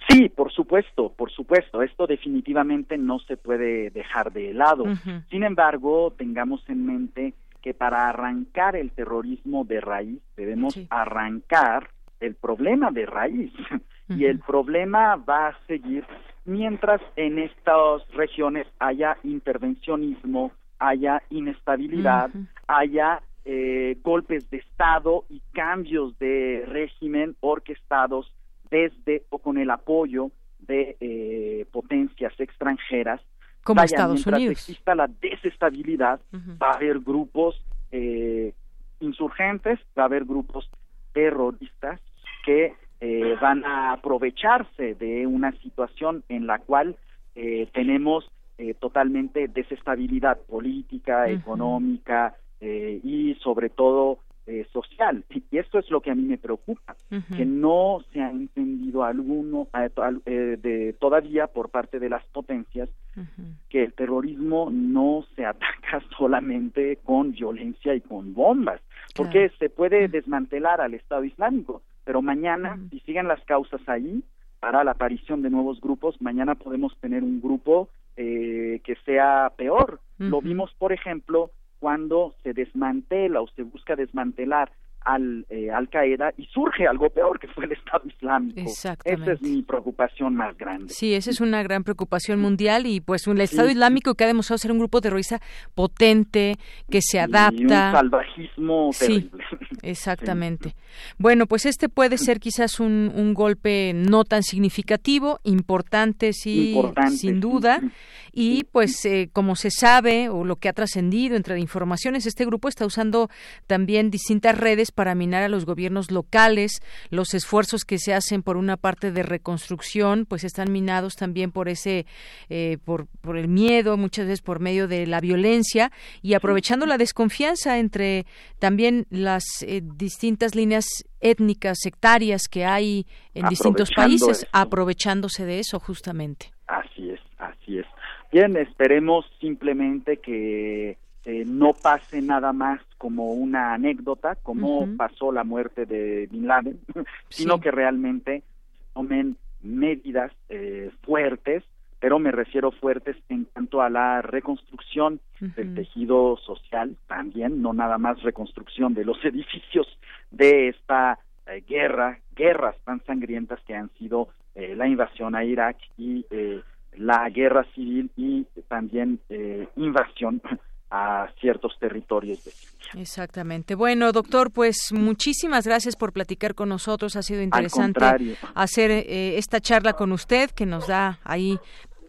Sí, por supuesto, por supuesto. Esto definitivamente no se puede dejar de lado. Sin embargo, tengamos en mente que para arrancar el terrorismo de raíz debemos arrancar el problema de raíz. Y el problema va a seguir mientras en estas regiones haya intervencionismo, haya inestabilidad, haya eh, golpes de Estado y cambios de régimen orquestados desde o con el apoyo de eh, potencias extranjeras. Como Estados mientras Unidos. exista la desestabilidad, va a haber grupos eh, insurgentes, va a haber grupos terroristas que eh, van a aprovecharse de una situación en la cual tenemos totalmente desestabilidad política, económica y sobre todo eh, social. Y esto es lo que a mí me preocupa, que no se ha entendido alguno eh, eh, de, todavía por parte de las potencias que el terrorismo no se ataca solamente con violencia y con bombas, porque se puede desmantelar al Estado Islámico, pero mañana, si siguen las causas ahí, para la aparición de nuevos grupos, mañana podemos tener un grupo que sea peor. Lo vimos, por ejemplo, cuando se desmantela o se busca desmantelar al eh, Al Qaeda y surge algo peor que fue el Estado Islámico. Esa es mi preocupación más grande. Sí, esa es una gran preocupación mundial y pues un Estado Islámico que ha demostrado ser un grupo terrorista potente que se adapta. Y un salvajismo terrible. exactamente. Bueno, pues este puede ser quizás un, un golpe no tan significativo, importante sí, sin duda. Y pues eh, como se sabe o lo que ha trascendido entre informaciones, este grupo está usando también distintas redes para minar a los gobiernos locales. Los esfuerzos que se hacen por una parte de reconstrucción, pues están minados también por ese, eh, por, por el miedo, muchas veces por medio de la violencia y aprovechando la desconfianza entre también las eh, distintas líneas étnicas, sectarias que hay en distintos países, aprovechándose de eso justamente. Así es. Bien, esperemos simplemente que eh, no pase nada más como una anécdota, como pasó la muerte de Bin Laden, sino que realmente tomen medidas eh, fuertes, pero me refiero fuertes en cuanto a la reconstrucción del tejido social también, no nada más reconstrucción de los edificios de esta eh, guerra, guerras tan sangrientas que han sido la invasión a Irak y la guerra civil y también eh, invasión a ciertos territorios de Siria. Exactamente. Bueno, doctor, pues muchísimas gracias por platicar con nosotros. Ha sido interesante hacer eh, esta charla con usted que nos da ahí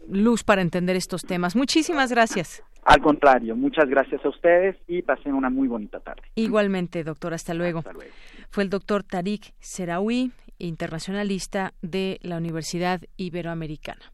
luz para entender estos temas. Muchísimas gracias. Al contrario, muchas gracias a ustedes y pasen una muy bonita tarde. Igualmente, doctor, hasta luego. Hasta luego. Fue el doctor Tariq Seraoui, internacionalista de la Universidad Iberoamericana.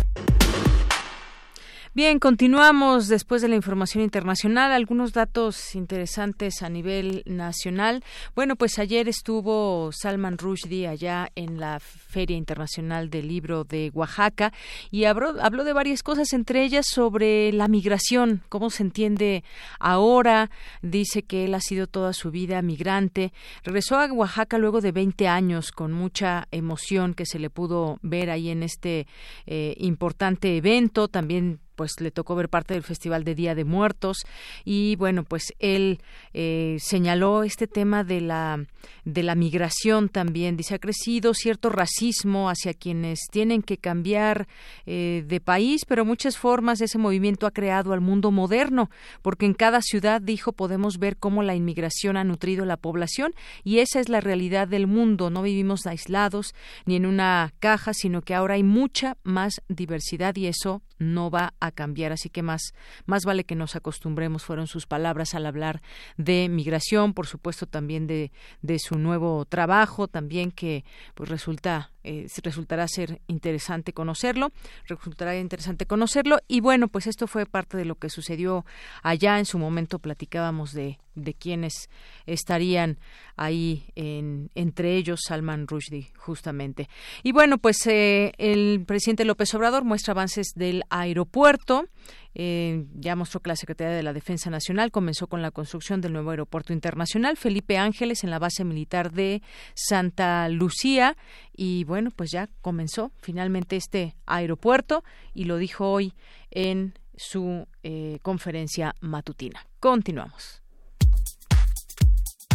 Bien, continuamos después de la información internacional. Algunos datos interesantes a nivel nacional. Bueno, pues ayer estuvo Salman Rushdie allá en la Feria Internacional del Libro de Oaxaca y habló, habló de varias cosas, entre ellas sobre la migración, cómo se entiende ahora. Dice que él ha sido toda su vida migrante. Regresó a Oaxaca luego de 20 años con mucha emoción que se le pudo ver ahí en este eh, importante evento. También pues le tocó ver parte del Festival de Día de Muertos y bueno, pues él eh, señaló este tema de la de la migración también. Dice ha crecido cierto racismo hacia quienes tienen que cambiar eh, de país, pero muchas formas ese movimiento ha creado al mundo moderno, porque en cada ciudad dijo podemos ver cómo la inmigración ha nutrido la población y esa es la realidad del mundo. No vivimos aislados ni en una caja, sino que ahora hay mucha más diversidad y eso no va a cambiar, así que más, más vale que nos acostumbremos, fueron sus palabras al hablar de migración, por supuesto también de, de su nuevo trabajo, también que pues resulta eh, resultará ser interesante conocerlo, resultará interesante conocerlo. Y bueno, pues esto fue parte de lo que sucedió allá. En su momento platicábamos de de quienes estarían ahí en, entre ellos Salman Rushdie justamente. Y bueno pues eh, el presidente López Obrador muestra avances del aeropuerto eh, ya mostró que la Secretaría de la Defensa Nacional comenzó con la construcción del nuevo aeropuerto internacional Felipe Ángeles en la base militar de Santa Lucía y bueno, pues ya comenzó finalmente este aeropuerto y lo dijo hoy en su eh, conferencia matutina. Continuamos.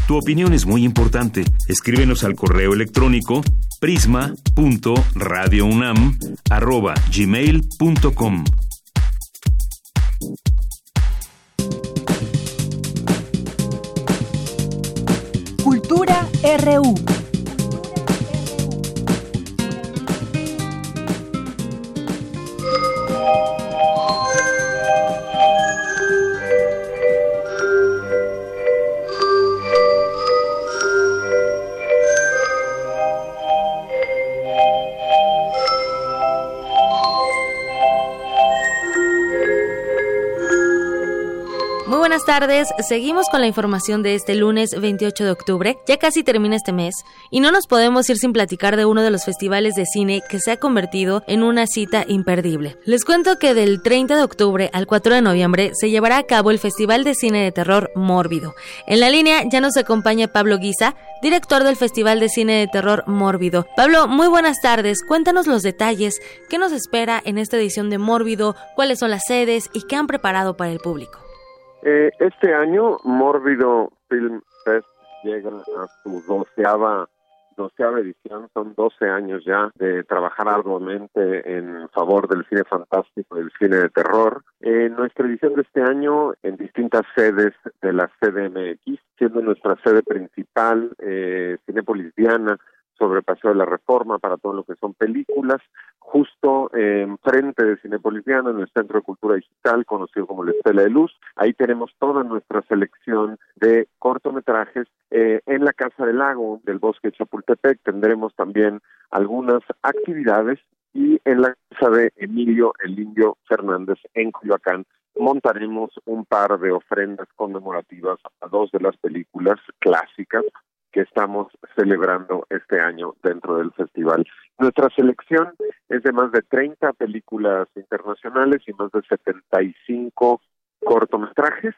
Tu opinión es muy importante. Escríbenos al correo electrónico prisma.radiounam@gmail.com. RU. Tardes. Seguimos con la información de este lunes 28 de octubre. Ya casi termina este mes y no nos podemos ir sin platicar de uno de los festivales de cine que se ha convertido en una cita imperdible. Les cuento que del 30 de octubre al 4 de noviembre se llevará a cabo el Festival de Cine de Terror Mórbido. En la línea ya nos acompaña Pablo Guisa, director del Festival de Cine de Terror Mórbido. Pablo, muy buenas tardes. Cuéntanos los detalles. ¿Qué nos espera en esta edición de Mórbido? ¿Cuáles son las sedes y qué han preparado para el público? Eh, este año, Mórbido Film Fest llega a su doceava, doceava edición. Son 12 años ya de trabajar arduamente en favor del cine fantástico y del cine de terror. En nuestra edición de este año, en distintas sedes de la CDMX, siendo nuestra sede principal eh, Cinepolis Diana, sobre Paseo de la Reforma para todo lo que son películas, justo en frente de Cinepolitiano, en el Centro de Cultura Digital, conocido como la Estela de Luz. Ahí tenemos toda nuestra selección de cortometrajes. Eh, en la Casa del Lago del Bosque de Chapultepec tendremos también algunas actividades y en la casa de Emilio El Indio Fernández en Coyoacán montaremos un par de ofrendas conmemorativas a dos de las películas clásicas que estamos celebrando este año dentro del festival. Nuestra selección es de más de 30 películas internacionales y más de 75 cortometrajes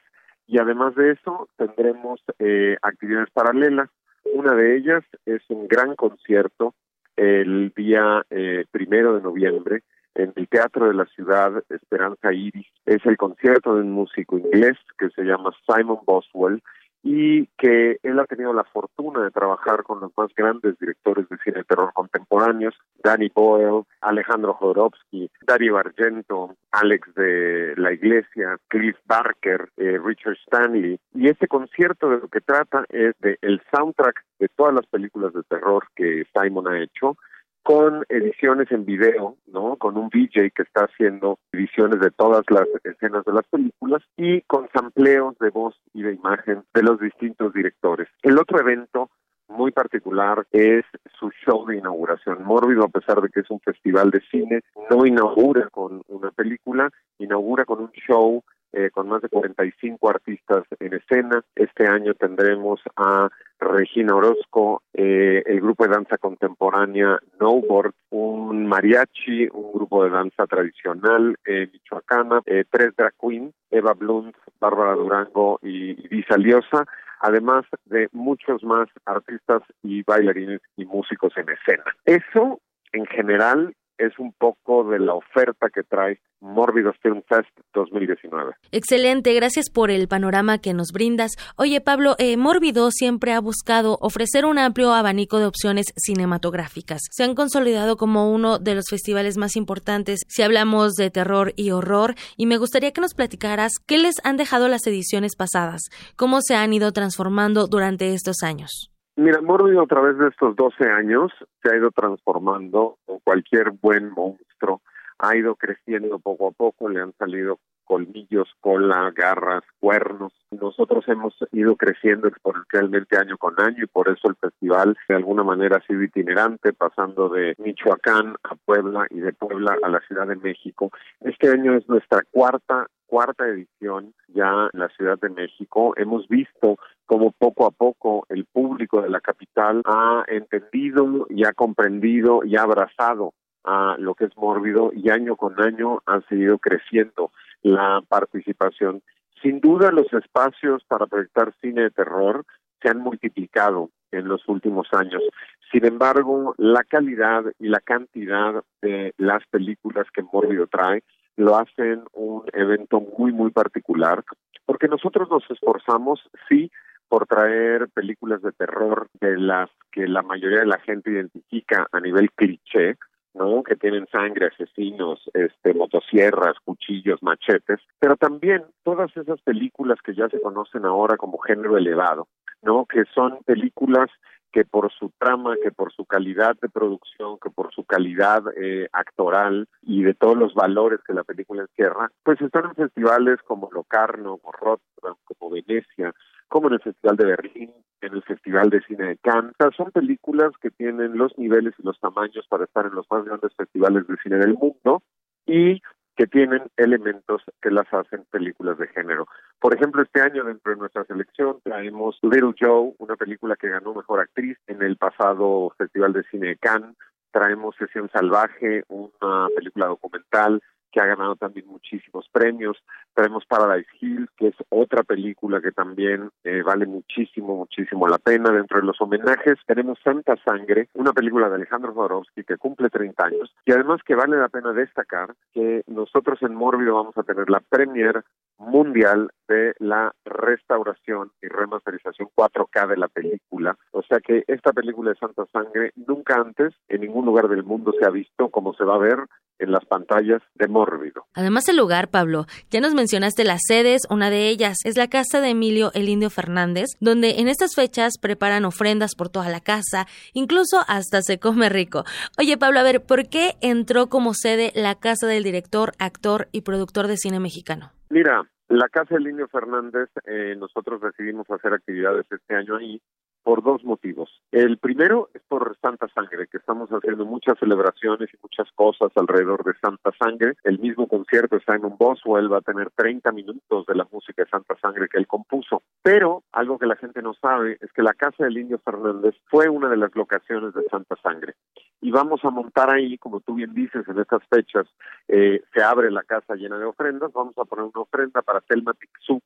y además de eso tendremos eh, actividades paralelas. Una de ellas es un gran concierto el día eh, primero de noviembre en el Teatro de la Ciudad Esperanza Iris. Es el concierto de un músico inglés que se llama Simon Boswell y que él ha tenido la fortuna de trabajar con los más grandes directores de cine de terror contemporáneos, Danny Boyle, Alejandro Jodorowsky, Dario Argento, Alex de la Iglesia, Cliff Barker, eh, Richard Stanley. Y este concierto de lo que trata es de el soundtrack de todas las películas de terror que Simon ha hecho, con ediciones en video, ¿no? Con un DJ que está haciendo ediciones de todas las escenas de las películas y con sampleos de voz y de imagen de los distintos directores. El otro evento muy particular es su show de inauguración. Mórbido, a pesar de que es un festival de cine, no inaugura con una película, inaugura con un show eh, con más de 45 artistas en escena. Este año tendremos a Regina Orozco, eh, el grupo de danza contemporánea Snowboard, un mariachi, un grupo de danza tradicional eh, michoacana, eh, tres drag queens, Eva Blunt, Bárbara Durango y Lisa Liosa, además de muchos más artistas y bailarines y músicos en escena. Eso, en general, es un poco de la oferta que trae Mórbido Film Fest 2019. Excelente, gracias por el panorama que nos brindas. Oye, Pablo, eh, Mórbido siempre ha buscado ofrecer un amplio abanico de opciones cinematográficas. Se han consolidado como uno de los festivales más importantes si hablamos de terror y horror, y me gustaría que nos platicaras qué les han dejado las ediciones pasadas, cómo se han ido transformando durante estos años. Mira, Mórbido a través de estos 12 años se ha ido transformando como cualquier buen monstruo ha ido creciendo poco a poco, le han salido colmillos, cola, garras, cuernos. Nosotros hemos ido creciendo exponencialmente año con año y por eso el festival de alguna manera ha sido itinerante, pasando de Michoacán a Puebla y de Puebla a la Ciudad de México. Este año es nuestra cuarta cuarta edición ya en la Ciudad de México. Hemos visto cómo poco a poco el público de la capital ha entendido y ha comprendido y ha abrazado a lo que es mórbido y año con año ha seguido creciendo la participación. Sin duda los espacios para proyectar cine de terror se han multiplicado en los últimos años. Sin embargo, la calidad y la cantidad de las películas que Mórbido trae lo hacen un evento muy, muy particular, porque nosotros nos esforzamos, sí, por traer películas de terror de las que la mayoría de la gente identifica a nivel cliché, ¿no? Que tienen sangre, asesinos, este, motosierras, cuchillos, machetes, pero también todas esas películas que ya se conocen ahora como género elevado, ¿no? Que son películas que por su trama, que por su calidad de producción, que por su calidad eh, actoral y de todos los valores que la película encierra, pues están en festivales como Locarno, como Rotterdam, como Venecia, como en el Festival de Berlín, en el Festival de Cine de Cannes. son películas que tienen los niveles y los tamaños para estar en los más grandes festivales de cine del mundo y que tienen elementos que las hacen películas de género. Por ejemplo, este año dentro de nuestra selección traemos Little Joe, una película que ganó Mejor Actriz en el pasado Festival de Cine de Cannes. Traemos Sesión Salvaje, una película documental que ha ganado también muchísimos premios. Tenemos Paradise Hill, que es otra película que también eh, vale muchísimo, muchísimo la pena. Dentro de los homenajes tenemos Santa Sangre, una película de Alejandro Jodorowsky que cumple 30 años y además que vale la pena destacar que nosotros en Morbido vamos a tener la premier mundial de la restauración y remasterización 4K de la película. O sea que esta película de Santa Sangre nunca antes en ningún lugar del mundo se ha visto como se va a ver en las pantallas de Mórbido. Además el lugar, Pablo, ya nos mencionaste las sedes, una de ellas es la casa de Emilio el Indio Fernández, donde en estas fechas preparan ofrendas por toda la casa, incluso hasta se come rico. Oye, Pablo, a ver, ¿por qué entró como sede la casa del director, actor y productor de cine mexicano? Mira, la Casa del Indio Fernández, eh, nosotros decidimos hacer actividades este año ahí por dos motivos. El primero es por Santa Sangre, que estamos haciendo muchas celebraciones y muchas cosas alrededor de Santa Sangre. El mismo concierto está en un Boswell, va a tener 30 minutos de la música de Santa Sangre que él compuso. Pero algo que la gente no sabe es que la Casa del Indio Fernández fue una de las locaciones de Santa Sangre. Y vamos a montar ahí, como tú bien dices, en estas fechas eh, se abre la casa llena de ofrendas, vamos a poner una ofrenda para Telma Tixú,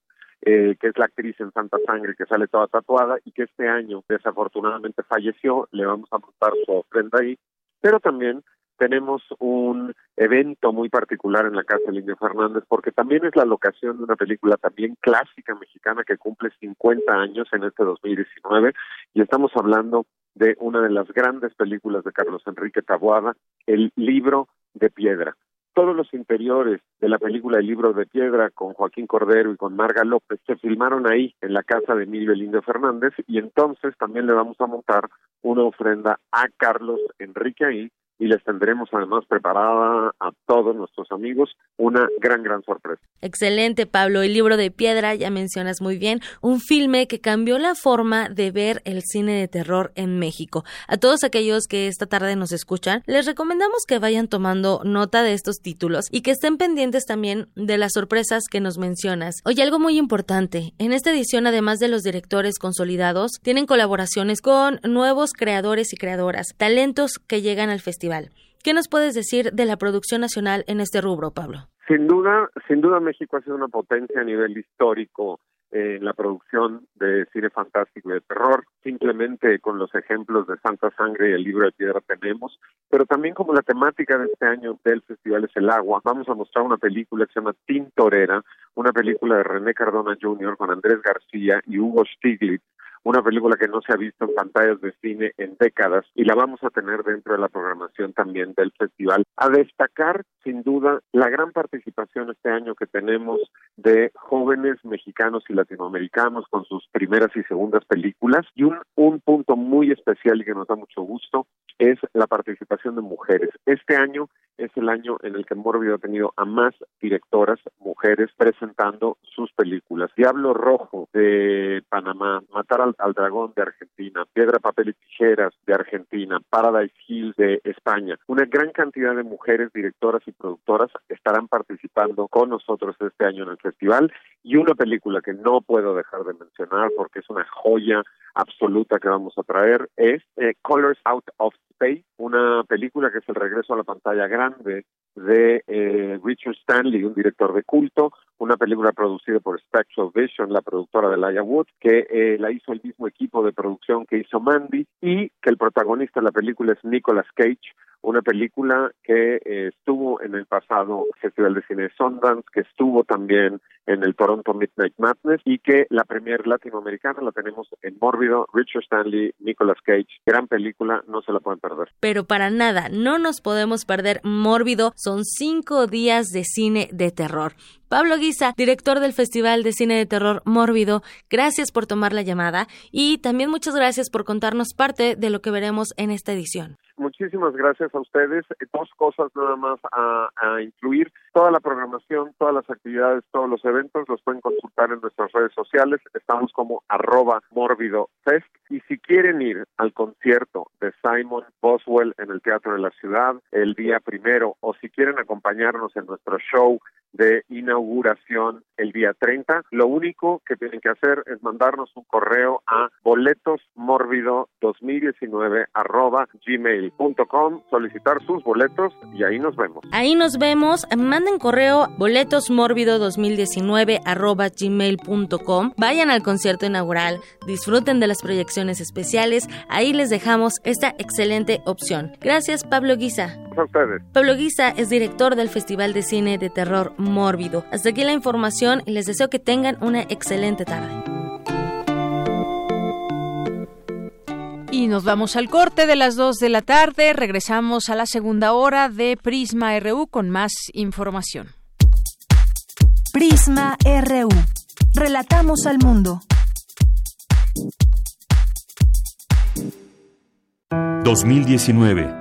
eh, que es la actriz en Santa Sangre que sale toda tatuada y que este año desafortunadamente falleció, le vamos a montar su ofrenda ahí, pero también tenemos un evento muy particular en la Casa del Indio Fernández porque también es la locación de una película también clásica mexicana que cumple 50 años en este 2019 y estamos hablando de una de las grandes películas de Carlos Enrique Taboada, El libro de piedra todos los interiores de la película El libro de piedra con Joaquín Cordero y con Marga López se filmaron ahí en la casa de Emilio Lindo Fernández y entonces también le vamos a montar una ofrenda a Carlos Enrique ahí y les tendremos además preparada a todos nuestros amigos una gran, gran sorpresa. Excelente, Pablo. El libro de piedra, ya mencionas muy bien, un filme que cambió la forma de ver el cine de terror en México. A todos aquellos que esta tarde nos escuchan, les recomendamos que vayan tomando nota de estos títulos y que estén pendientes también de las sorpresas que nos mencionas. Oye, algo muy importante, en esta edición, además de los directores consolidados, tienen colaboraciones con nuevos creadores y creadoras, talentos que llegan al festival ¿Qué nos puedes decir de la producción nacional en este rubro, Pablo? Sin duda, sin duda México ha sido una potencia a nivel histórico en la producción de cine fantástico y de terror, simplemente con los ejemplos de Santa Sangre y el libro de piedra tenemos, pero también como la temática de este año del festival es el agua, vamos a mostrar una película que se llama Tintorera, una película de René Cardona Jr. con Andrés García y Hugo Stiglitz, una película que no se ha visto en pantallas de cine en décadas y la vamos a tener dentro de la programación también del festival. A destacar, sin duda, la gran participación este año que tenemos de jóvenes mexicanos y latinoamericanos con sus primeras y segundas películas y un, un punto muy especial y que nos da mucho gusto es la participación de mujeres. Este año es el año en el que Morbido ha tenido a más directoras mujeres presentando sus películas. Diablo Rojo de Panamá, Matar al, Dragón de Argentina, Piedra, Papel y Tijeras de Argentina, Paradise Hills de España. Una gran cantidad de mujeres directoras y productoras estarán participando con nosotros este año en el festival y una película que no puedo dejar de mencionar porque es una joya absoluta que vamos a traer es eh, Colors Out of Space, una película que es el regreso a la pantalla grande de eh, Richard Stanley, un director de culto, una película producida por Spectral Vision, la productora de Laia Wood, que eh, la hizo el mismo equipo de producción que hizo Mandy y que el protagonista de la película es Nicolas Cage, una película que eh, estuvo en el pasado Festival de Cine Sundance, que estuvo también en el Toronto Midnight Madness y que la premier latinoamericana la tenemos en Mórbido, Richard Stanley, Nicolas Cage, gran película, no se la pueden perder. Pero para nada, no nos podemos perder Mórbido, son cinco días de cine de terror. Pablo Guisa, director del Festival de Cine de Terror Mórbido, gracias por tomar la llamada y también muchas gracias por contarnos parte de lo que veremos en esta edición. Muchísimas gracias a ustedes. Dos cosas nada más a, incluir. Toda la programación, todas las actividades, todos los eventos los pueden consultar en nuestras redes sociales. Estamos como arroba mórbido fest. Y si quieren ir al concierto de Simon Boswell en el Teatro de la Ciudad el día primero o si quieren acompañarnos en nuestro show de inauguración el día 30. Lo único que tienen que hacer es mandarnos un correo a boletosmórbido2019 arroba solicitar sus boletos y ahí nos vemos. Ahí nos vemos. Manden correo boletosmórbido2019 arroba gmail.com. Vayan al concierto inaugural, disfruten de las proyecciones especiales. Ahí les dejamos esta excelente opción. Gracias, Pablo Guisa. A ustedes. Pablo Guisa es director del Festival de Cine de Terror Mórbido. Hasta aquí la información y les deseo que tengan una excelente tarde. Y nos vamos al corte de las 2 de la tarde. Regresamos a la segunda hora de Prisma RU con más información. Prisma RU. Relatamos al mundo. 2019.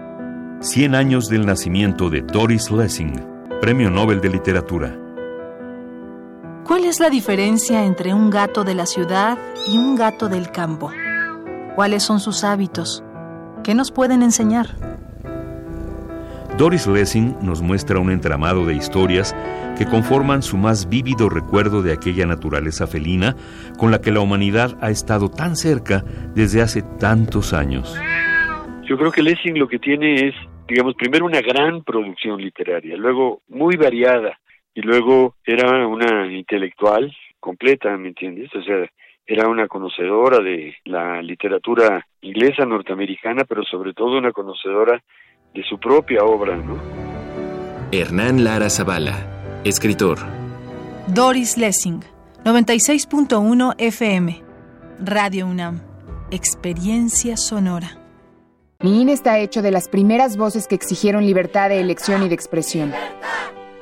100 años del nacimiento de Doris Lessing, Premio Nobel de Literatura. ¿Cuál es la diferencia entre un gato de la ciudad y un gato del campo? ¿Cuáles son sus hábitos? ¿Qué nos pueden enseñar? Doris Lessing nos muestra un entramado de historias que conforman su más vívido recuerdo de aquella naturaleza felina con la que la humanidad ha estado tan cerca desde hace tantos años. Yo creo que Lessing lo que tiene es, digamos, primero una gran producción literaria, luego muy variada, y luego era una intelectual completa, ¿me entiendes? O sea, era una conocedora de la literatura inglesa, norteamericana, pero sobre todo una conocedora de su propia obra, ¿no? Hernán Lara Zavala, escritor. Doris Lessing, 96.1 FM, Radio UNAM, Experiencia Sonora. Mi INE está hecho de las primeras voces que exigieron libertad de elección y de expresión.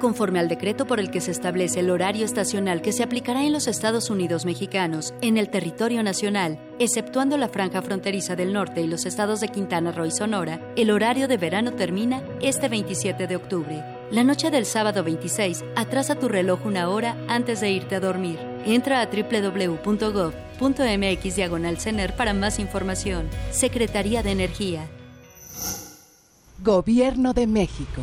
Conforme al decreto por el que se establece el horario estacional que se aplicará en los Estados Unidos mexicanos en el territorio nacional, exceptuando la franja fronteriza del norte y los estados de Quintana Roo y Sonora, el horario de verano termina este 27 de octubre. La noche del sábado 26, atrasa tu reloj una hora antes de irte a dormir. Entra a www.gov.mx diagonal CENER para más información. Secretaría de Energía. Gobierno de México.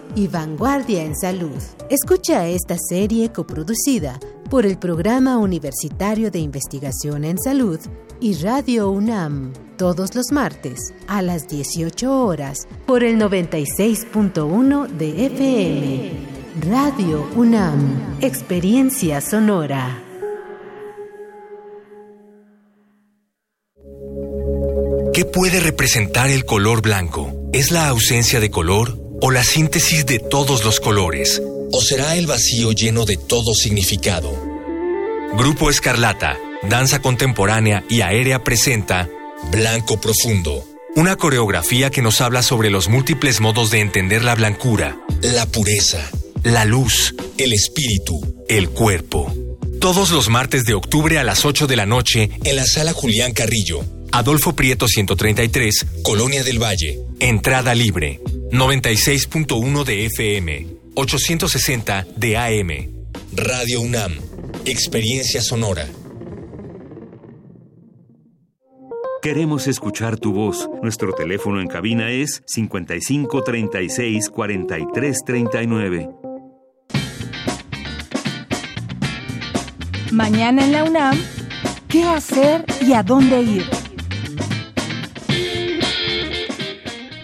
y vanguardia en salud. Escucha esta serie coproducida por el Programa Universitario de Investigación en Salud y Radio UNAM, todos los martes a las 18 horas por el 96.1 de FM. Radio UNAM, Experiencia Sonora. ¿Qué puede representar el color blanco? ¿Es la ausencia de color o la síntesis de todos los colores? ¿O será el vacío lleno de todo significado? Grupo Escarlata, Danza Contemporánea y Aérea presenta Blanco Profundo, una coreografía que nos habla sobre los múltiples modos de entender la blancura, la pureza, la luz, el espíritu, el cuerpo. Todos los martes de octubre a las 8 de la noche en la sala Julián Carrillo, Adolfo Prieto 133, Colonia del Valle. Entrada libre. 96.1 de FM. 860 de AM. Radio UNAM. Experiencia sonora. Queremos escuchar tu voz. Nuestro teléfono en cabina es 55 36 43 39. Mañana en la UNAM, ¿qué hacer y a dónde ir?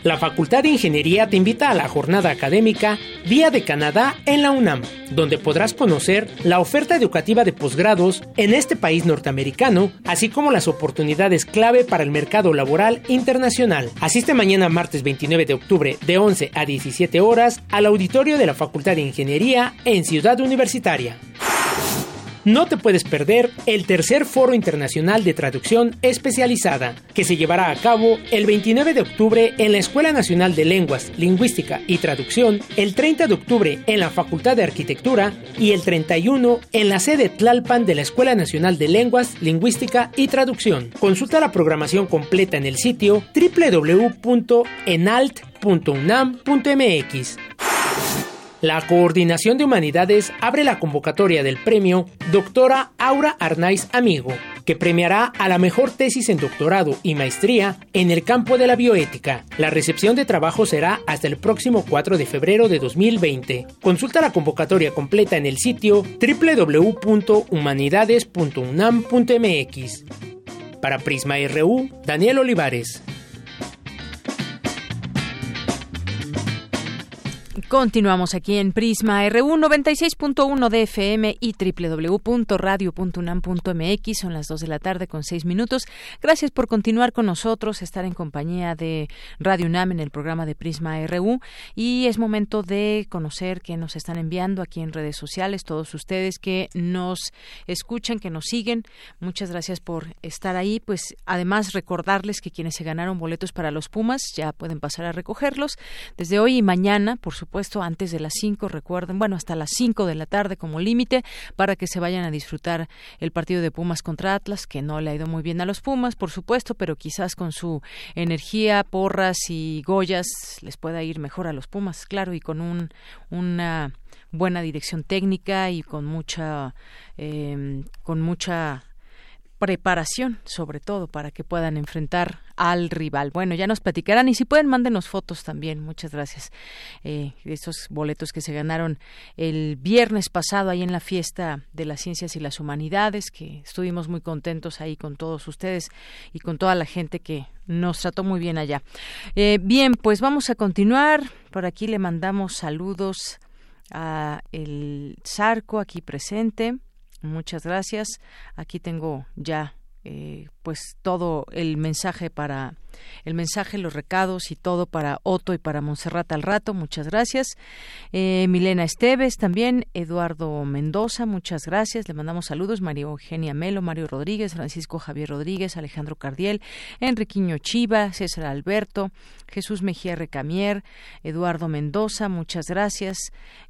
La Facultad de Ingeniería te invita a la jornada académica Día de Canadá en la UNAM, donde podrás conocer la oferta educativa de posgrados en este país norteamericano, así como las oportunidades clave para el mercado laboral internacional. Asiste mañana martes 29 de octubre de 11 a 17 horas al auditorio de la Facultad de Ingeniería en Ciudad Universitaria. No te puedes perder el tercer Foro Internacional de Traducción Especializada, que se llevará a cabo el 29 de octubre en la Escuela Nacional de Lenguas, Lingüística y Traducción, el 30 de octubre en la Facultad de Arquitectura y el 31 en la sede Tlalpan de la Escuela Nacional de Lenguas, Lingüística y Traducción. Consulta la programación completa en el sitio www.enalt.unam.mx. La Coordinación de Humanidades abre la convocatoria del premio Doctora Aura Arnaiz Amigo, que premiará a la mejor tesis en doctorado y maestría en el campo de la bioética. La recepción de trabajo será hasta el próximo 4 de febrero de 2020. Consulta la convocatoria completa en el sitio www.humanidades.unam.mx. Para Prisma RU, Daniel Olivares. Continuamos aquí en Prisma RU 96.1 de FM y www.radio.unam.mx. Son las 2 de la tarde con 6 minutos. Gracias por continuar con nosotros, estar en compañía de Radio UNAM en el programa de Prisma RU. Y es momento de conocer que nos están enviando aquí en redes sociales, todos ustedes que nos escuchan, que nos siguen. Muchas gracias por estar ahí. Pues además recordarles que quienes se ganaron boletos para los Pumas ya pueden pasar a recogerlos desde hoy y mañana, por supuesto antes de las 5, recuerden, bueno, hasta las 5 de la tarde como límite para que se vayan a disfrutar el partido de Pumas contra Atlas, que no le ha ido muy bien a los Pumas, por supuesto, pero quizás con su energía, porras y goyas les pueda ir mejor a los Pumas, claro, y con un, una buena dirección técnica y con mucha, eh, con mucha preparación, sobre todo, para que puedan enfrentar al rival. Bueno, ya nos platicarán y si pueden, mándenos fotos también. Muchas gracias. Eh, esos boletos que se ganaron el viernes pasado ahí en la fiesta de las ciencias y las humanidades, que estuvimos muy contentos ahí con todos ustedes y con toda la gente que nos trató muy bien allá. Eh, bien, pues vamos a continuar. Por aquí le mandamos saludos a el Zarco aquí presente. Muchas gracias. Aquí tengo ya eh, pues todo el mensaje para el mensaje, los recados y todo para Otto y para Monserrat al rato. Muchas gracias. Eh, Milena Esteves también, Eduardo Mendoza, muchas gracias. Le mandamos saludos. María Eugenia Melo, Mario Rodríguez, Francisco Javier Rodríguez, Alejandro Cardiel, Enriquiño Chiva, César Alberto, Jesús Mejía Recamier, Eduardo Mendoza, muchas gracias.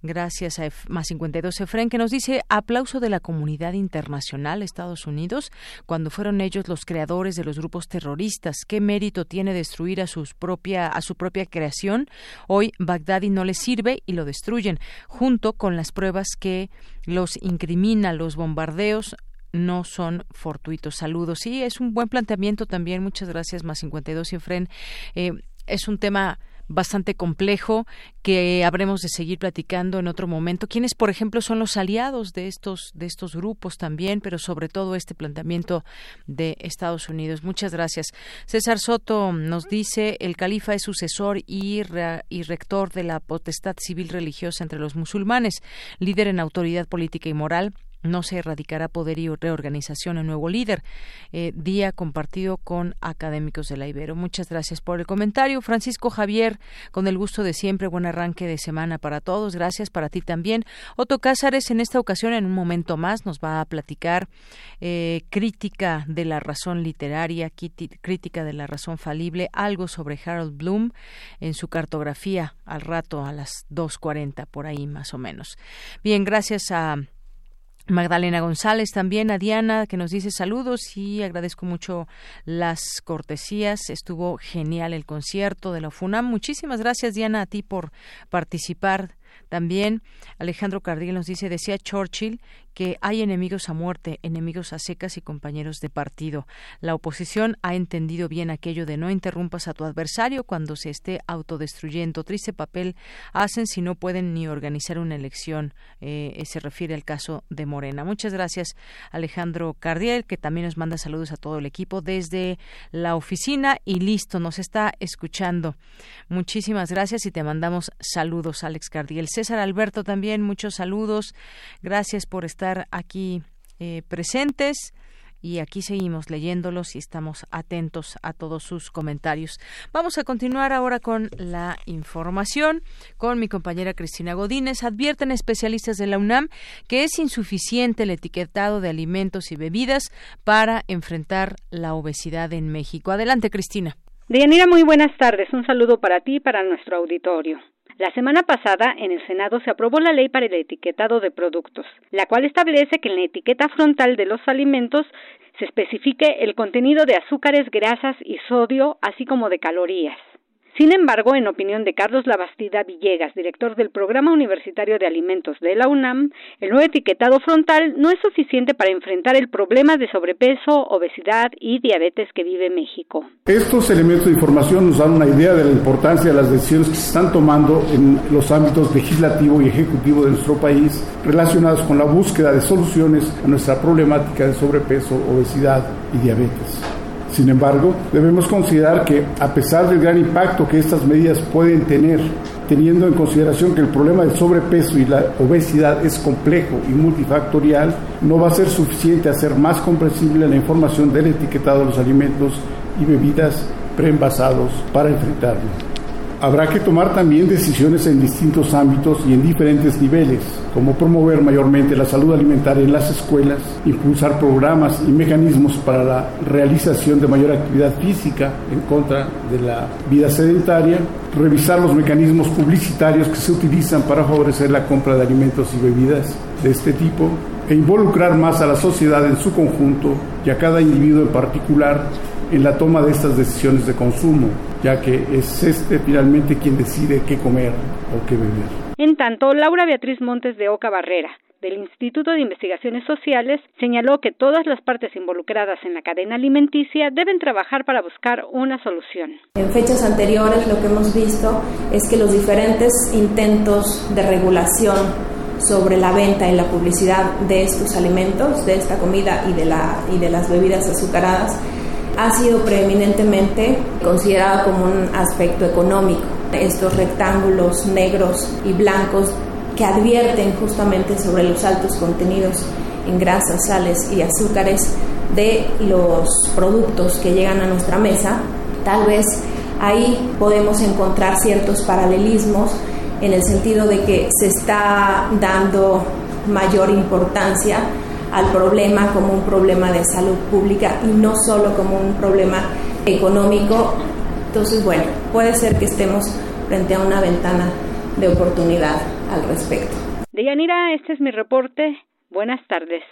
Gracias a más 52 Efren que nos dice aplauso de la comunidad internacional Estados Unidos cuando fueron ellos los creadores de los grupos terroristas. Qué mérito tiene destruir a, sus propia, a su propia creación. Hoy Bagdadi no les sirve y lo destruyen, junto con las pruebas que los incrimina, los bombardeos no son fortuitos. Saludos. Sí, es un buen planteamiento también. Muchas gracias, más 52 y Fren. Eh, es un tema bastante complejo que habremos de seguir platicando en otro momento. ¿Quiénes, por ejemplo, son los aliados de estos de estos grupos también, pero sobre todo este planteamiento de Estados Unidos? Muchas gracias. César Soto nos dice el califa es sucesor y, y rector de la potestad civil religiosa entre los musulmanes, líder en autoridad política y moral no se erradicará poder y reorganización en nuevo líder. Eh, día compartido con académicos de la Ibero. Muchas gracias por el comentario. Francisco Javier, con el gusto de siempre, buen arranque de semana para todos. Gracias para ti también. Otto Cázares, en esta ocasión, en un momento más, nos va a platicar eh, crítica de la razón literaria, crítica de la razón falible, algo sobre Harold Bloom en su cartografía al rato a las 2.40, por ahí más o menos. Bien, gracias a Magdalena González también, a Diana, que nos dice saludos y agradezco mucho las cortesías. Estuvo genial el concierto de la FUNAM. Muchísimas gracias, Diana, a ti por participar también Alejandro Cardiel nos dice, decía Churchill que hay enemigos a muerte, enemigos a secas y compañeros de partido. La oposición ha entendido bien aquello de no interrumpas a tu adversario cuando se esté autodestruyendo. Triste papel hacen si no pueden ni organizar una elección. Eh, se refiere al caso de Morena. Muchas gracias, Alejandro Cardiel, que también nos manda saludos a todo el equipo desde la oficina y listo, nos está escuchando. Muchísimas gracias y te mandamos saludos, Alex Cardiel. César Alberto también, muchos saludos. Gracias por estar aquí eh, presentes y aquí seguimos leyéndolos y estamos atentos a todos sus comentarios. Vamos a continuar ahora con la información con mi compañera Cristina Godínez. Advierten especialistas de la UNAM que es insuficiente el etiquetado de alimentos y bebidas para enfrentar la obesidad en México. Adelante, Cristina. Deyanira, muy buenas tardes. Un saludo para ti y para nuestro auditorio. La semana pasada, en el Senado se aprobó la ley para el etiquetado de productos, la cual establece que en la etiqueta frontal de los alimentos se especifique el contenido de azúcares, grasas y sodio, así como de calorías. Sin embargo, en opinión de Carlos Labastida Villegas, director del Programa Universitario de Alimentos de la UNAM, el nuevo etiquetado frontal no es suficiente para enfrentar el problema de sobrepeso, obesidad y diabetes que vive México. Estos elementos de información nos dan una idea de la importancia de las decisiones que se están tomando en los ámbitos legislativo y ejecutivo de nuestro país relacionados con la búsqueda de soluciones a nuestra problemática de sobrepeso, obesidad y diabetes. Sin embargo, debemos considerar que, a pesar del gran impacto que estas medidas pueden tener, teniendo en consideración que el problema del sobrepeso y la obesidad es complejo y multifactorial, no va a ser suficiente hacer más comprensible la información del etiquetado de los alimentos y bebidas preenvasados para enfrentarlo. Habrá que tomar también decisiones en distintos ámbitos y en diferentes niveles, como promover mayormente la salud alimentaria en las escuelas, impulsar programas y mecanismos para la realización de mayor actividad física en contra de la vida sedentaria, revisar los mecanismos publicitarios que se utilizan para favorecer la compra de alimentos y bebidas de este tipo, e involucrar más a la sociedad en su conjunto y a cada individuo en particular en la toma de estas decisiones de consumo, ya que es este finalmente quien decide qué comer o qué beber. En tanto, Laura Beatriz Montes de Oca Barrera, del Instituto de Investigaciones Sociales señaló que todas las partes involucradas en la cadena alimenticia deben trabajar para buscar una solución. En fechas anteriores lo que hemos visto es que los diferentes intentos de regulación sobre la venta y la publicidad de estos alimentos, de esta comida y de, la, y de las bebidas azucaradas, ha sido preeminentemente considerado como un aspecto económico. Estos rectángulos negros y blancos que advierten justamente sobre los altos contenidos en grasas, sales y azúcares de los productos que llegan a nuestra mesa, tal vez ahí podemos encontrar ciertos paralelismos en el sentido de que se está dando mayor importancia al problema como un problema de salud pública y no solo como un problema económico. Entonces, bueno, puede ser que estemos frente a una ventana de oportunidad al respecto. Deyanira, este es mi reporte. Buenas tardes.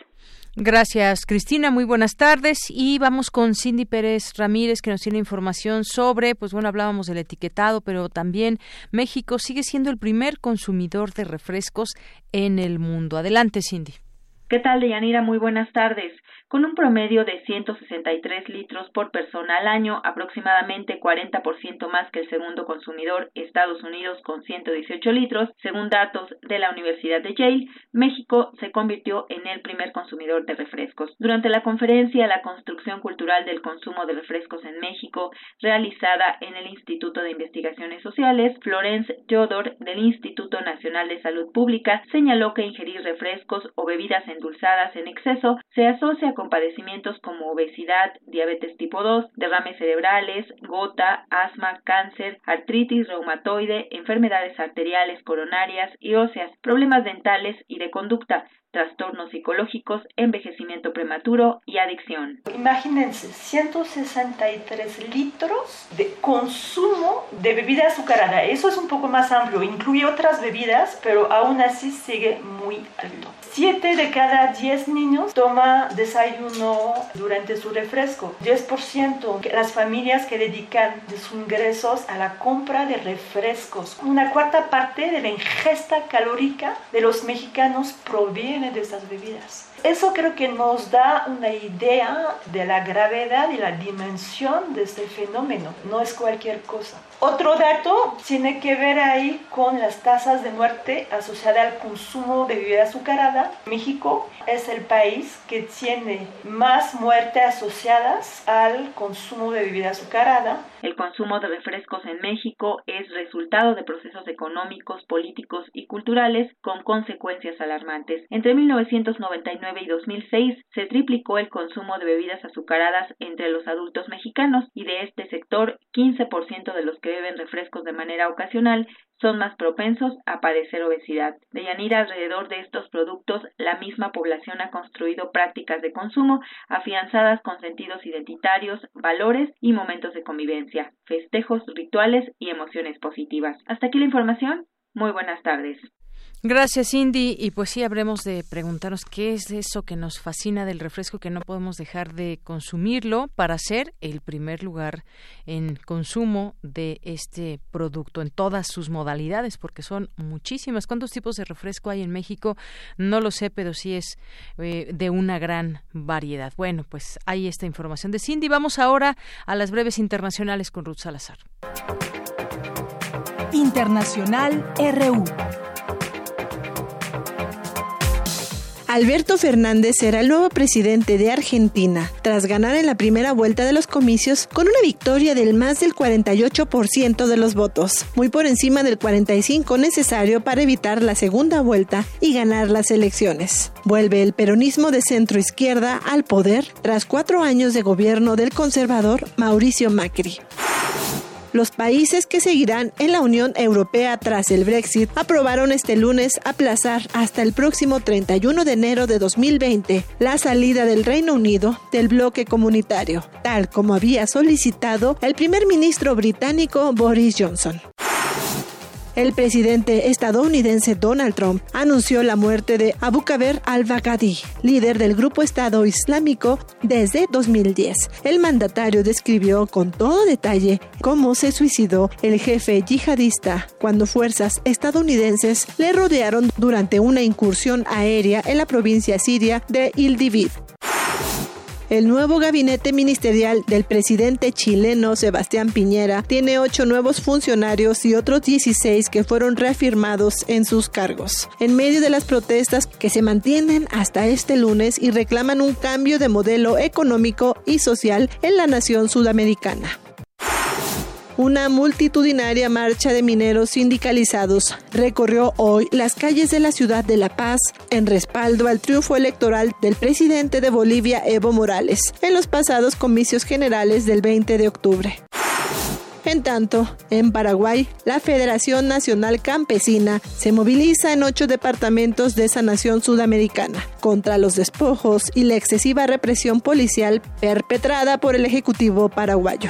Gracias, Cristina. Muy buenas tardes. Y vamos con Cindy Pérez Ramírez, que nos tiene información sobre, pues bueno, hablábamos del etiquetado, pero también México sigue siendo el primer consumidor de refrescos en el mundo. Adelante, Cindy. ¿Qué tal, Deyanira? Muy buenas tardes con un promedio de 163 litros por persona al año, aproximadamente 40% más que el segundo consumidor, Estados Unidos, con 118 litros. Según datos de la Universidad de Yale, México se convirtió en el primer consumidor de refrescos. Durante la conferencia La construcción cultural del consumo de refrescos en México, realizada en el Instituto de Investigaciones Sociales, Florence Jodor, del Instituto Nacional de Salud Pública, señaló que ingerir refrescos o bebidas endulzadas en exceso se asocia con padecimientos como obesidad, diabetes tipo 2, derrames cerebrales, gota, asma, cáncer, artritis reumatoide, enfermedades arteriales, coronarias y óseas, problemas dentales y de conducta, trastornos psicológicos, envejecimiento prematuro y adicción. Imagínense, 163 litros de consumo de bebida azucarada. Eso es un poco más amplio, incluye otras bebidas, pero aún así sigue muy alto. 7 de cada 10 niños toma desayuno durante su refresco. 10% las familias que dedican sus ingresos a la compra de refrescos. Una cuarta parte de la ingesta calórica de los mexicanos proviene de estas bebidas. Eso creo que nos da una idea de la gravedad y la dimensión de este fenómeno. No es cualquier cosa. Otro dato tiene que ver ahí con las tasas de muerte asociadas al consumo de bebida azucarada. México es el país que tiene más muertes asociadas al consumo de bebida azucarada. El consumo de refrescos en México es resultado de procesos económicos, políticos y culturales con consecuencias alarmantes. Entre 1999 y 2006 se triplicó el consumo de bebidas azucaradas entre los adultos mexicanos y de este sector 15% de los que beben refrescos de manera ocasional son más propensos a padecer obesidad. De Yanira, alrededor de estos productos, la misma población ha construido prácticas de consumo afianzadas con sentidos identitarios, valores y momentos de convivencia, festejos, rituales y emociones positivas. Hasta aquí la información. Muy buenas tardes. Gracias, Cindy. Y pues sí, habremos de preguntarnos qué es eso que nos fascina del refresco que no podemos dejar de consumirlo para ser el primer lugar en consumo de este producto en todas sus modalidades, porque son muchísimas. ¿Cuántos tipos de refresco hay en México? No lo sé, pero sí es eh, de una gran variedad. Bueno, pues hay esta información de Cindy. Vamos ahora a las breves internacionales con Ruth Salazar. Internacional RU. Alberto Fernández será el nuevo presidente de Argentina, tras ganar en la primera vuelta de los comicios con una victoria del más del 48% de los votos, muy por encima del 45% necesario para evitar la segunda vuelta y ganar las elecciones. Vuelve el peronismo de centro izquierda al poder tras cuatro años de gobierno del conservador Mauricio Macri. Los países que seguirán en la Unión Europea tras el Brexit aprobaron este lunes aplazar hasta el próximo 31 de enero de 2020 la salida del Reino Unido del bloque comunitario, tal como había solicitado el primer ministro británico Boris Johnson. El presidente estadounidense Donald Trump anunció la muerte de Abu Bakr al-Baghdadi, líder del grupo Estado Islámico desde 2010. El mandatario describió con todo detalle cómo se suicidó el jefe yihadista cuando fuerzas estadounidenses le rodearon durante una incursión aérea en la provincia siria de Ildivid. El nuevo gabinete ministerial del presidente chileno Sebastián Piñera tiene ocho nuevos funcionarios y otros 16 que fueron reafirmados en sus cargos. En medio de las protestas que se mantienen hasta este lunes y reclaman un cambio de modelo económico y social en la nación sudamericana. Una multitudinaria marcha de mineros sindicalizados recorrió hoy las calles de la ciudad de La Paz en respaldo al triunfo electoral del presidente de Bolivia, Evo Morales, en los pasados comicios generales del 20 de octubre. En tanto, en Paraguay, la Federación Nacional Campesina se moviliza en ocho departamentos de esa nación sudamericana contra los despojos y la excesiva represión policial perpetrada por el Ejecutivo paraguayo.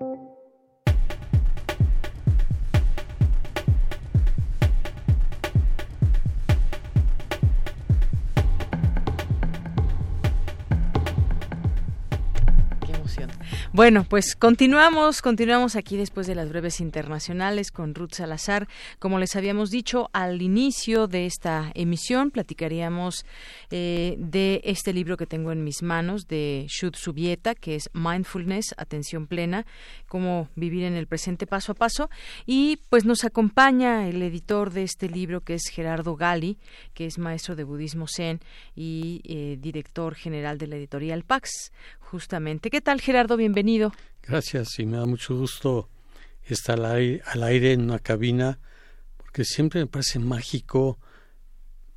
Bueno, pues continuamos, continuamos aquí después de las breves internacionales con Ruth Salazar. Como les habíamos dicho al inicio de esta emisión, platicaríamos eh, de este libro que tengo en mis manos de Shud Subieta, que es Mindfulness, Atención Plena, cómo vivir en el presente paso a paso. Y pues nos acompaña el editor de este libro, que es Gerardo Gali, que es maestro de budismo zen y eh, director general de la editorial Pax justamente. ¿Qué tal, Gerardo? Bienvenido. Gracias y me da mucho gusto estar al aire, al aire en una cabina, porque siempre me parece mágico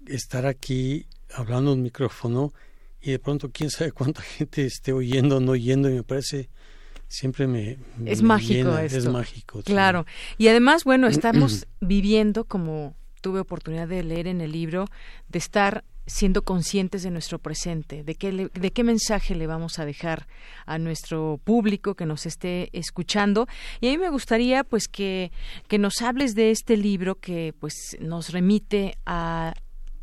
estar aquí hablando en un micrófono y de pronto quién sabe cuánta gente esté oyendo o no oyendo y me parece siempre me, es mágico esto. es mágico claro y además bueno estamos viviendo como tuve oportunidad de leer en el libro de estar siendo conscientes de nuestro presente, de qué, de qué mensaje le vamos a dejar a nuestro público que nos esté escuchando. Y a mí me gustaría pues que, que nos hables de este libro que pues nos remite a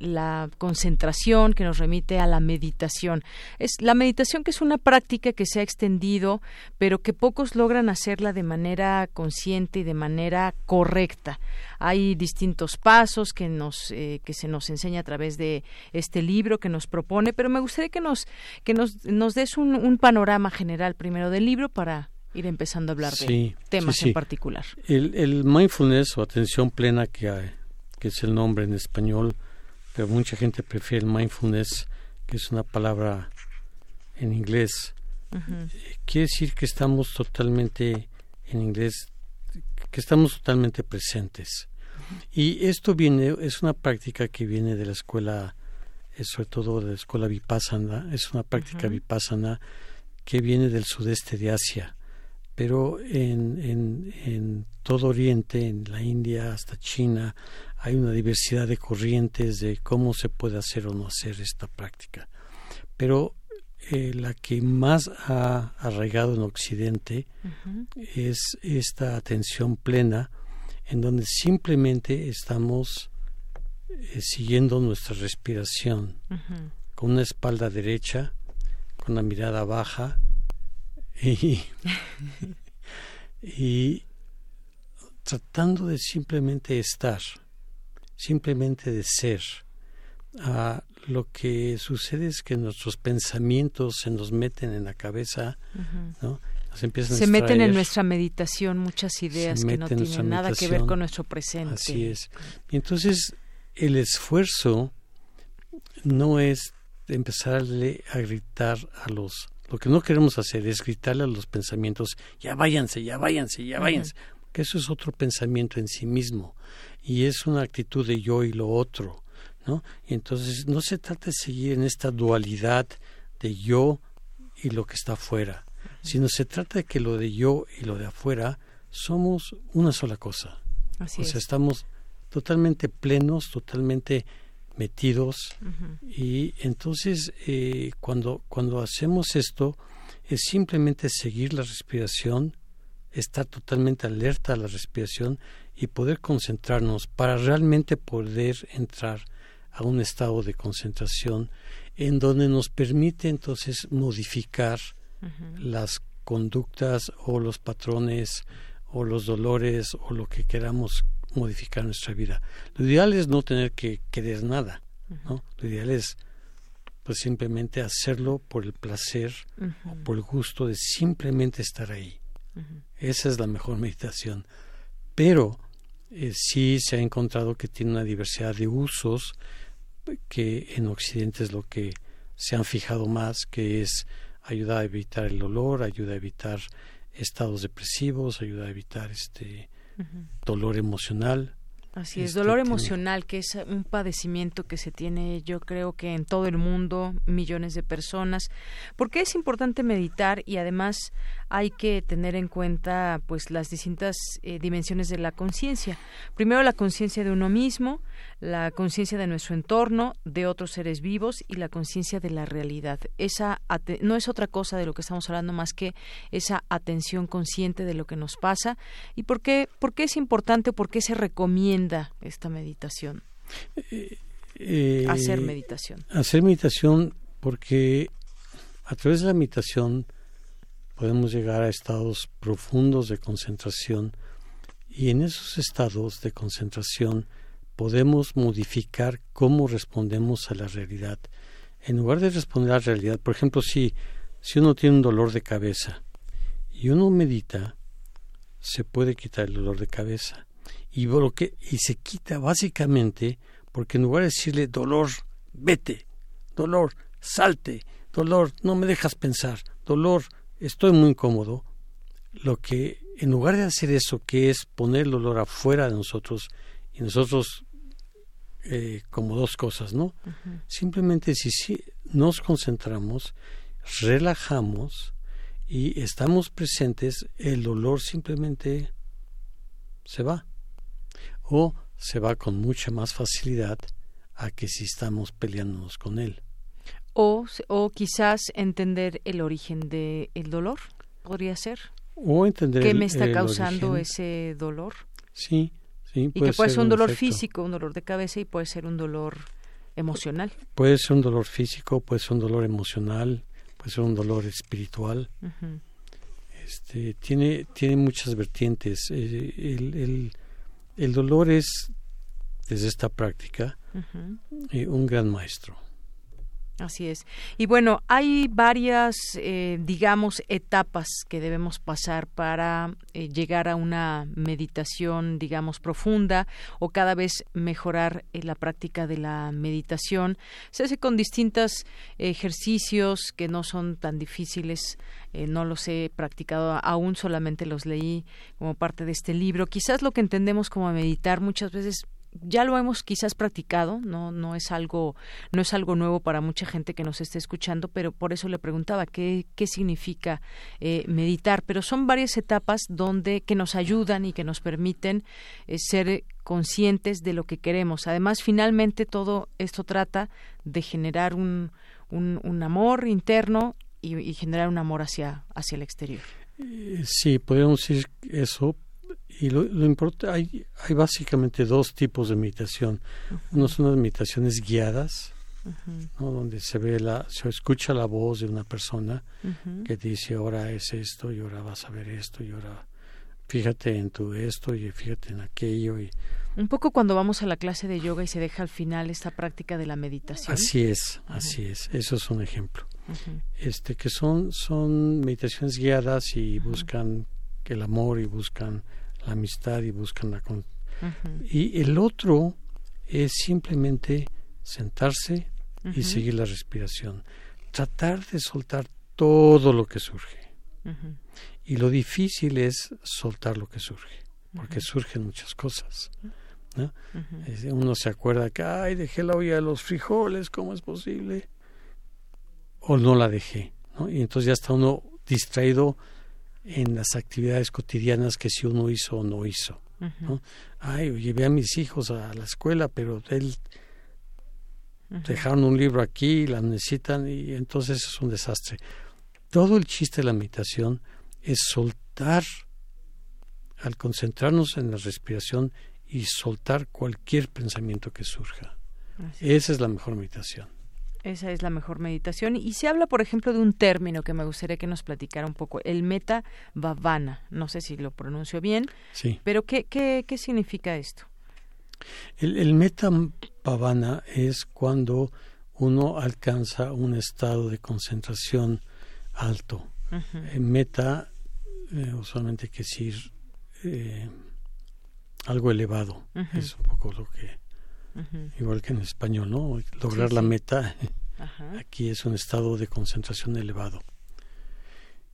la concentración que nos remite a la meditación. Es la meditación que es una práctica que se ha extendido, pero que pocos logran hacerla de manera consciente y de manera correcta. Hay distintos pasos que nos eh, que se nos enseña a través de este libro que nos propone, pero me gustaría que nos que nos, nos des un, un panorama general primero del libro para ir empezando a hablar de temas en particular. El, el mindfulness o atención plena que, que es el nombre en español pero mucha gente prefiere el mindfulness, que es una palabra en inglés. Quiere decir que estamos totalmente, en inglés, que estamos totalmente presentes. Y esto viene, es una práctica que viene de la escuela, eh, sobre todo de la escuela Vipassana, es una práctica Vipassana que viene del sudeste de Asia, pero en, en, en todo Oriente, en la India hasta China, hay una diversidad de corrientes de cómo se puede hacer o no hacer esta práctica. Pero eh, la que más ha arraigado en Occidente es esta atención plena, en donde simplemente estamos eh, siguiendo nuestra respiración, con una espalda derecha, con la mirada baja y, y tratando de simplemente estar simplemente de ser. Ah, lo que sucede es que nuestros pensamientos se nos meten en la cabeza, ¿no? se meten en nuestra meditación muchas ideas que no tienen nada que ver con nuestro presente. Así es. Y entonces el esfuerzo no es empezarle a gritar a los... Lo que no queremos hacer es gritarle a los pensamientos, ya váyanse, ya váyanse, ya váyanse. que eso es otro pensamiento en sí mismo y es una actitud de yo y lo otro, ¿no? Y entonces no se trata de seguir en esta dualidad de yo y lo que está afuera, sino se trata de que lo de yo y lo de afuera somos una sola cosa. Así o sea, estamos totalmente plenos, totalmente metidos y entonces eh, cuando cuando hacemos esto es simplemente seguir la respiración, estar totalmente alerta a la respiración y poder concentrarnos para realmente poder entrar a un estado de concentración en donde nos permite entonces modificar las conductas o los patrones o los dolores o lo que queramos modificar nuestra vida. Lo ideal es no tener que querer nada, ¿no? Lo ideal es pues simplemente hacerlo por el placer o por el gusto de simplemente estar ahí. Esa es la mejor meditación. Pero eh, sí se ha encontrado que tiene una diversidad de usos que en Occidente es lo que se han fijado más, que es ayuda a evitar el dolor, ayuda a evitar estados depresivos, ayuda a evitar este dolor emocional. Así es, dolor emocional, que es un padecimiento que se tiene, yo creo que en todo el mundo, millones de personas. ¿Por qué es importante meditar y además hay que tener en cuenta pues las distintas eh, dimensiones de la conciencia? Primero la conciencia de uno mismo, la conciencia de nuestro entorno, de otros seres vivos y la conciencia de la realidad. Esa no es otra cosa de lo que estamos hablando más que esa atención consciente de lo que nos pasa. ¿Y por qué, por qué es importante, por qué se recomienda esta meditación? Eh, hacer meditación. Hacer meditación porque a través de la meditación podemos llegar a estados profundos de concentración y en esos estados de concentración podemos modificar cómo respondemos a la realidad. En lugar de responder a la realidad, por ejemplo, si, si uno tiene un dolor de cabeza y uno medita, se puede quitar el dolor de cabeza y, y se quita básicamente porque en lugar de decirle dolor, vete, dolor, salte, dolor, no me dejas pensar, dolor, estoy muy incómodo, lo que en lugar de hacer eso, que es poner el dolor afuera de nosotros y nosotros eh, como dos cosas, ¿no? Simplemente si, si nos concentramos, relajamos y estamos presentes, el dolor simplemente se va o se va con mucha más facilidad a que si estamos peleándonos con él. O, o quizás entender el origen del el dolor, podría ser. O entender ¿Qué me está causando ese dolor? Sí, sí. y que puede ser un dolor físico, un dolor de cabeza y puede ser un dolor emocional. Puede ser un dolor físico, puede ser un dolor emocional, puede ser un dolor espiritual. este, tiene, tiene muchas vertientes. Eh, el, el, el dolor es, desde esta práctica, eh, un gran maestro. Así es. Y bueno, hay varias, eh, digamos, etapas que debemos pasar para eh, llegar a una meditación, digamos, profunda o cada vez mejorar la práctica de la meditación. Se hace con distintos ejercicios que no son tan difíciles. no los he practicado aún, solamente los leí como parte de este libro. Quizás lo que entendemos como meditar muchas veces ya lo hemos quizás practicado, no no es algo no es algo nuevo para mucha gente que nos esté escuchando, pero por eso le preguntaba qué qué significa eh, meditar, pero son varias etapas donde que nos ayudan y que nos permiten eh, ser conscientes de lo que queremos. Además, finalmente todo esto trata de generar un un, amor interno y, y, generar un amor hacia hacia el exterior. Eh, sí, podemos decir eso, y lo, lo importante, hay, hay básicamente dos tipos de meditación. Uno son las meditaciones guiadas, donde se ve la, se escucha la voz de una persona que dice ahora es esto y ahora vas a ver esto y ahora fíjate en tu esto y fíjate en aquello y un poco cuando vamos a la clase de yoga y se deja al final esta práctica de la meditación. Así es, así es. Eso es un ejemplo. Este que son son meditaciones guiadas y buscan el amor y buscan la amistad y buscan la... Y el otro es simplemente sentarse y seguir la respiración. Tratar de soltar todo lo que surge. Y lo difícil es soltar lo que surge. porque surgen muchas cosas. ¿no? Uno se acuerda que, ay, dejé la olla de los frijoles, ¿cómo es posible? O no la dejé, ¿no? Y entonces ya está uno distraído en las actividades cotidianas que si uno hizo o no hizo. ¿no? Ay, llevé a mis hijos a la escuela, pero él dejaron un libro aquí, la necesitan y entonces es un desastre. Todo el chiste de la meditación es soltar, al concentrarnos en la respiración y soltar cualquier pensamiento que surja. Esa es la mejor meditación. Esa es la mejor meditación. Y se habla, por ejemplo, de un término que me gustaría que nos platicara un poco, el meta bhavana. No sé si lo pronuncio bien, sí. pero ¿qué, qué, qué significa esto? El, el meta bhavana es cuando uno alcanza un estado de concentración alto. Eh, meta eh, usualmente quiere decir eh, algo elevado. Es un poco lo que, igual que en español, ¿no? Lograr la meta, aquí es un estado de concentración elevado.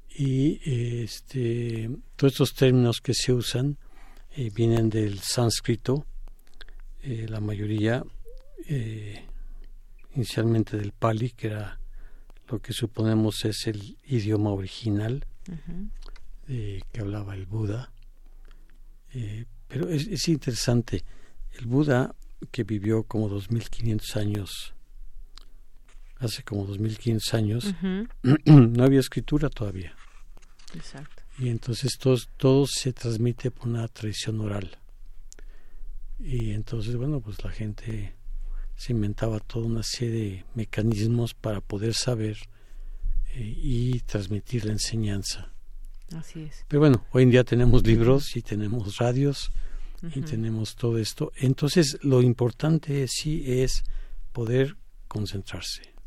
Y este, todos estos términos que se usan vienen del sánscrito, la mayoría inicialmente del pali, que era lo que suponemos es el idioma original eh, que hablaba el Buda. Eh, pero es, interesante, el Buda que vivió como 2500 años, hace como 2500 años, no había escritura todavía. Exacto. Y entonces todo, todo se transmite por una tradición oral. Y entonces, bueno, pues la gente se inventaba toda una serie de mecanismos para poder saber eh, y transmitir la enseñanza. Así es. Pero bueno, hoy en día tenemos libros y tenemos radios y tenemos todo esto. Entonces, lo importante sí es poder concentrarse.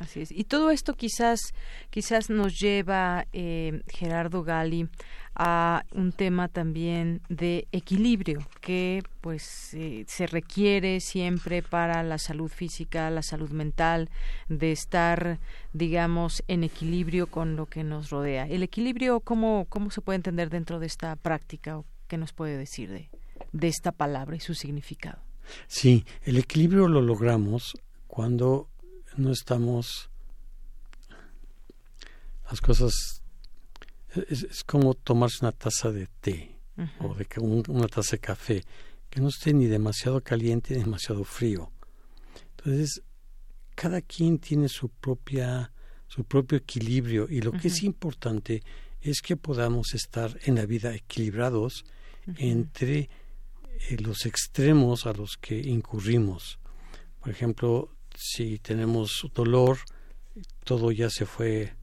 Así es. Y todo esto quizás, quizás nos lleva, eh, Gerardo Gali, a un tema también de equilibrio que pues eh, se requiere siempre para la salud física, la salud mental, de estar digamos en equilibrio con lo que nos rodea. El equilibrio, ¿cómo, cómo se puede entender dentro de esta práctica o qué nos puede decir de, de esta palabra y su significado? Sí, el equilibrio lo logramos cuando no estamos las cosas es, como tomarse una taza de té o de una taza de café que no esté ni demasiado caliente ni demasiado frío. Entonces, cada quien tiene su propia su propio equilibrio y lo que es importante es que podamos estar en la vida equilibrados entre eh, los extremos a los que incurrimos. Por ejemplo, si tenemos dolor, todo ya se fue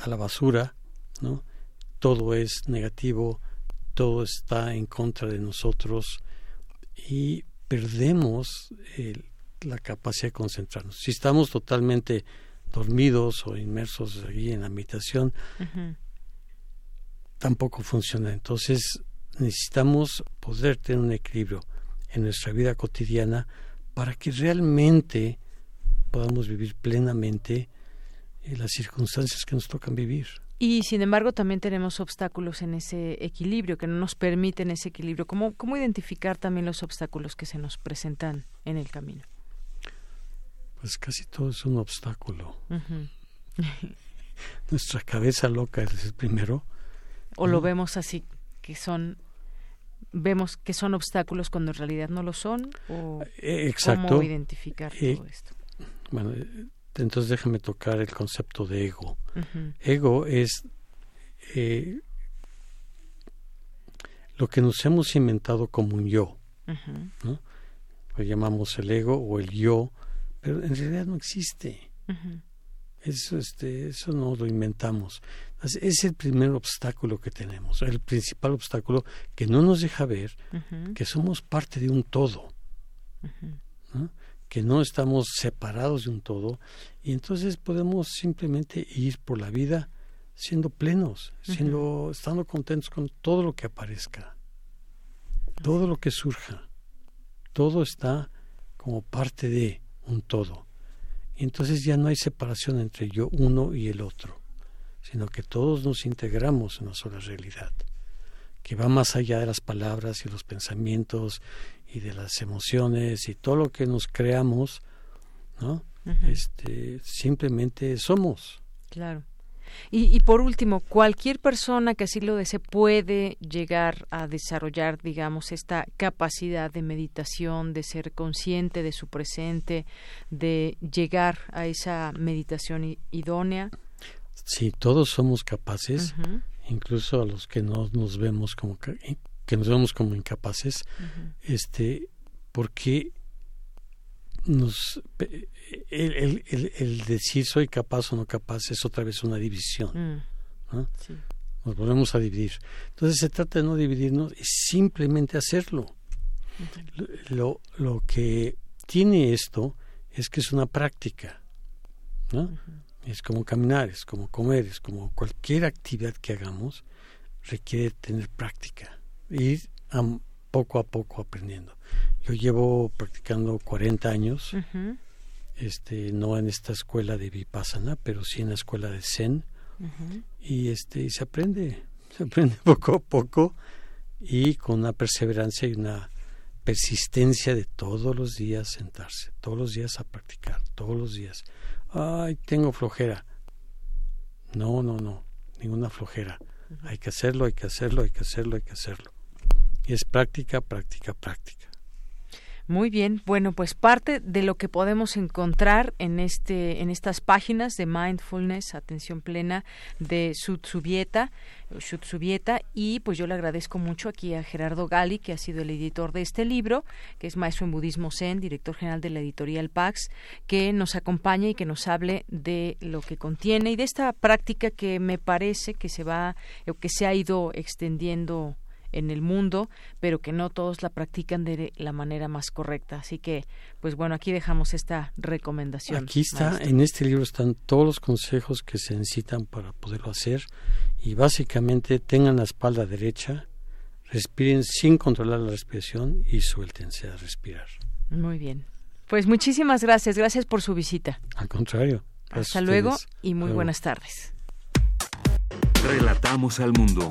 a la basura, ¿no? Todo es negativo, todo está en contra de nosotros y perdemos la capacidad de concentrarnos. Si estamos totalmente dormidos o inmersos allí en la meditación, tampoco funciona. Entonces necesitamos poder tener un equilibrio en nuestra vida cotidiana para que realmente podamos vivir plenamente las circunstancias que nos tocan vivir. Y sin embargo también tenemos obstáculos en ese equilibrio, que no nos permiten ese equilibrio. ¿Cómo, cómo identificar también los obstáculos que se nos presentan en el camino? Pues casi todo es un obstáculo. Nuestra cabeza loca es el primero. O lo vemos así, que son vemos que son obstáculos cuando en realidad no lo son o eh, Exacto. cómo identificar eh, todo esto. Bueno, entonces déjame tocar el concepto de ego. Ego es eh, lo que nos hemos inventado como un yo. ¿no? Lo llamamos el ego o el yo, pero en realidad no existe. Eso, este, eso no lo inventamos. Es el primer obstáculo que tenemos, el principal obstáculo que no nos deja ver que somos parte de un todo. ¿no? que no estamos separados de un todo y entonces podemos simplemente ir por la vida siendo plenos, siendo estando contentos con todo lo que aparezca, todo lo que surja. Todo está como parte de un todo. Y entonces ya no hay separación entre yo uno y el otro, sino que todos nos integramos en una sola realidad, que va más allá de las palabras y los pensamientos y de las emociones y todo lo que nos creamos, ¿no? Este, simplemente somos. Claro. Y, y, por último, cualquier persona que así lo desee puede llegar a desarrollar, digamos, esta capacidad de meditación, de ser consciente de su presente, de llegar a esa meditación idónea. Sí, todos somos capaces, incluso a los que no nos vemos como que, nos vemos como incapaces, este, porque nos el, el, el, decir soy capaz o no capaz es otra vez una división. Mm. Nos volvemos a dividir. Entonces se trata de no dividirnos y simplemente hacerlo. lo, lo que tiene esto es que es una práctica. ¿no? Es como caminar, es como comer, es como cualquier actividad que hagamos requiere tener práctica. Ir poco a poco aprendiendo. Yo llevo practicando 40 años este no en esta escuela de vipassana pero sí en la escuela de zen y este se aprende se aprende poco a poco y con una perseverancia y una persistencia de todos los días sentarse todos los días a practicar todos los días ay tengo flojera. No no no ninguna flojera. Hay que hacerlo hay que hacerlo hay que hacerlo hay que hacerlo. Y es práctica práctica práctica muy bien, bueno, pues parte de lo que podemos encontrar en este en estas páginas de mindfulness, atención plena de Sutsubieta, Sutsubieta y pues yo le agradezco mucho aquí a Gerardo Gali, que ha sido el editor de este libro, que es maestro en budismo zen, director general de la editorial Pax, que nos acompañe y que nos hable de lo que contiene y de esta práctica que me parece que se va que se ha ido extendiendo en el mundo, pero que no todos la practican de la manera más correcta. Así que, pues bueno, aquí dejamos esta recomendación. Aquí está, en este libro están todos los consejos que se necesitan para poderlo hacer y básicamente tengan la espalda derecha, respiren sin controlar la respiración y suéltense a respirar. Muy bien. Pues muchísimas gracias, gracias por su visita. Al contrario. Hasta luego y muy buenas tardes. Relatamos al mundo.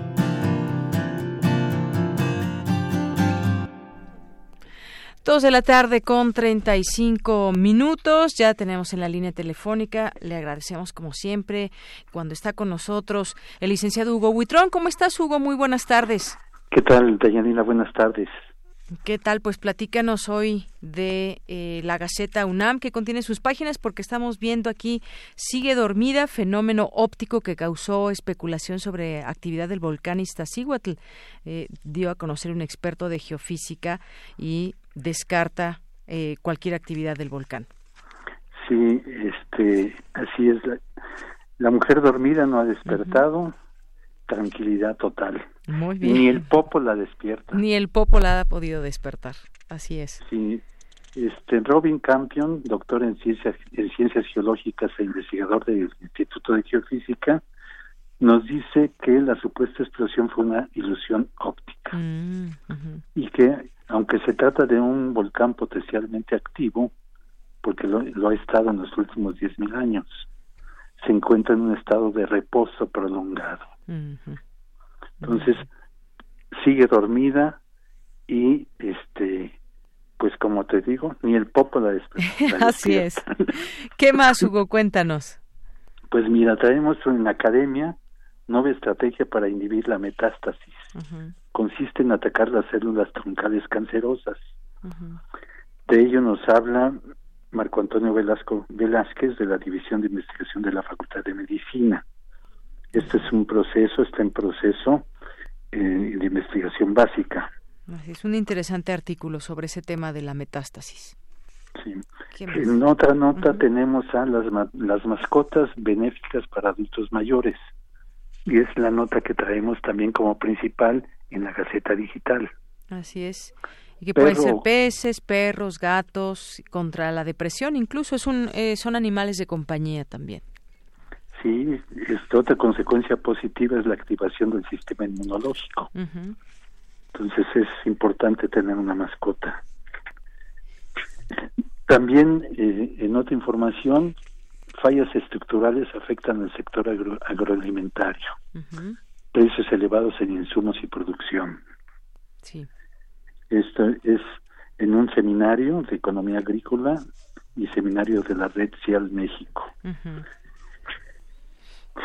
Dos de la tarde con 35 minutos. Ya tenemos en la línea telefónica. Le agradecemos como siempre cuando está con nosotros el licenciado Hugo Huitrón. ¿Cómo estás, Hugo? Muy buenas tardes. ¿Qué tal, Dayanina? Buenas tardes. ¿Qué tal? Pues platícanos hoy de eh, la Gaceta UNAM que contiene sus páginas porque estamos viendo aquí sigue dormida fenómeno óptico que causó especulación sobre actividad del volcán Iztaccíhuatl. Eh, dio a conocer un experto de geofísica y descarta eh, cualquier actividad del volcán. Sí, este, así es. La, mujer dormida no ha despertado. Tranquilidad total. Muy bien. Ni el Popo la despierta. Ni el Popo la ha podido despertar. Así es. Sí. Este, Robin Campion, doctor en ciencias, en ciencias geológicas e investigador del Instituto de Geofísica, nos dice que la supuesta explosión fue una ilusión óptica mm, y que aunque se trata de un volcán potencialmente activo, porque lo, ha estado en los últimos 10.000 años, se encuentra en un estado de reposo prolongado. Entonces, sigue dormida y, este, pues como te digo, ni el popo la, despierta. Así es. ¿Qué más, Hugo? Cuéntanos. Pues mira, traemos en la academia nueva estrategia para inhibir la metástasis consiste en atacar las células troncales cancerosas. De ello nos habla Marco Antonio Velasco Velázquez de la División de Investigación de la Facultad de Medicina. Este es un proceso, está en proceso eh, de investigación básica. Es un interesante artículo sobre ese tema de la metástasis. Sí. En otra nota tenemos a las, las mascotas benéficas para adultos mayores y es la nota que traemos también como principal en la Gaceta Digital. Así es. Y que pueden ser peces, perros, gatos, contra la depresión, incluso es un, eh, son animales de compañía también. Sí, otra consecuencia positiva es la activación del sistema inmunológico. Entonces es importante tener una mascota. También, eh, en otra información, fallas estructurales afectan al sector agroalimentario. Precios elevados en insumos y producción. Sí. Esto es en un seminario de economía agrícola y seminario de la Red Cial México.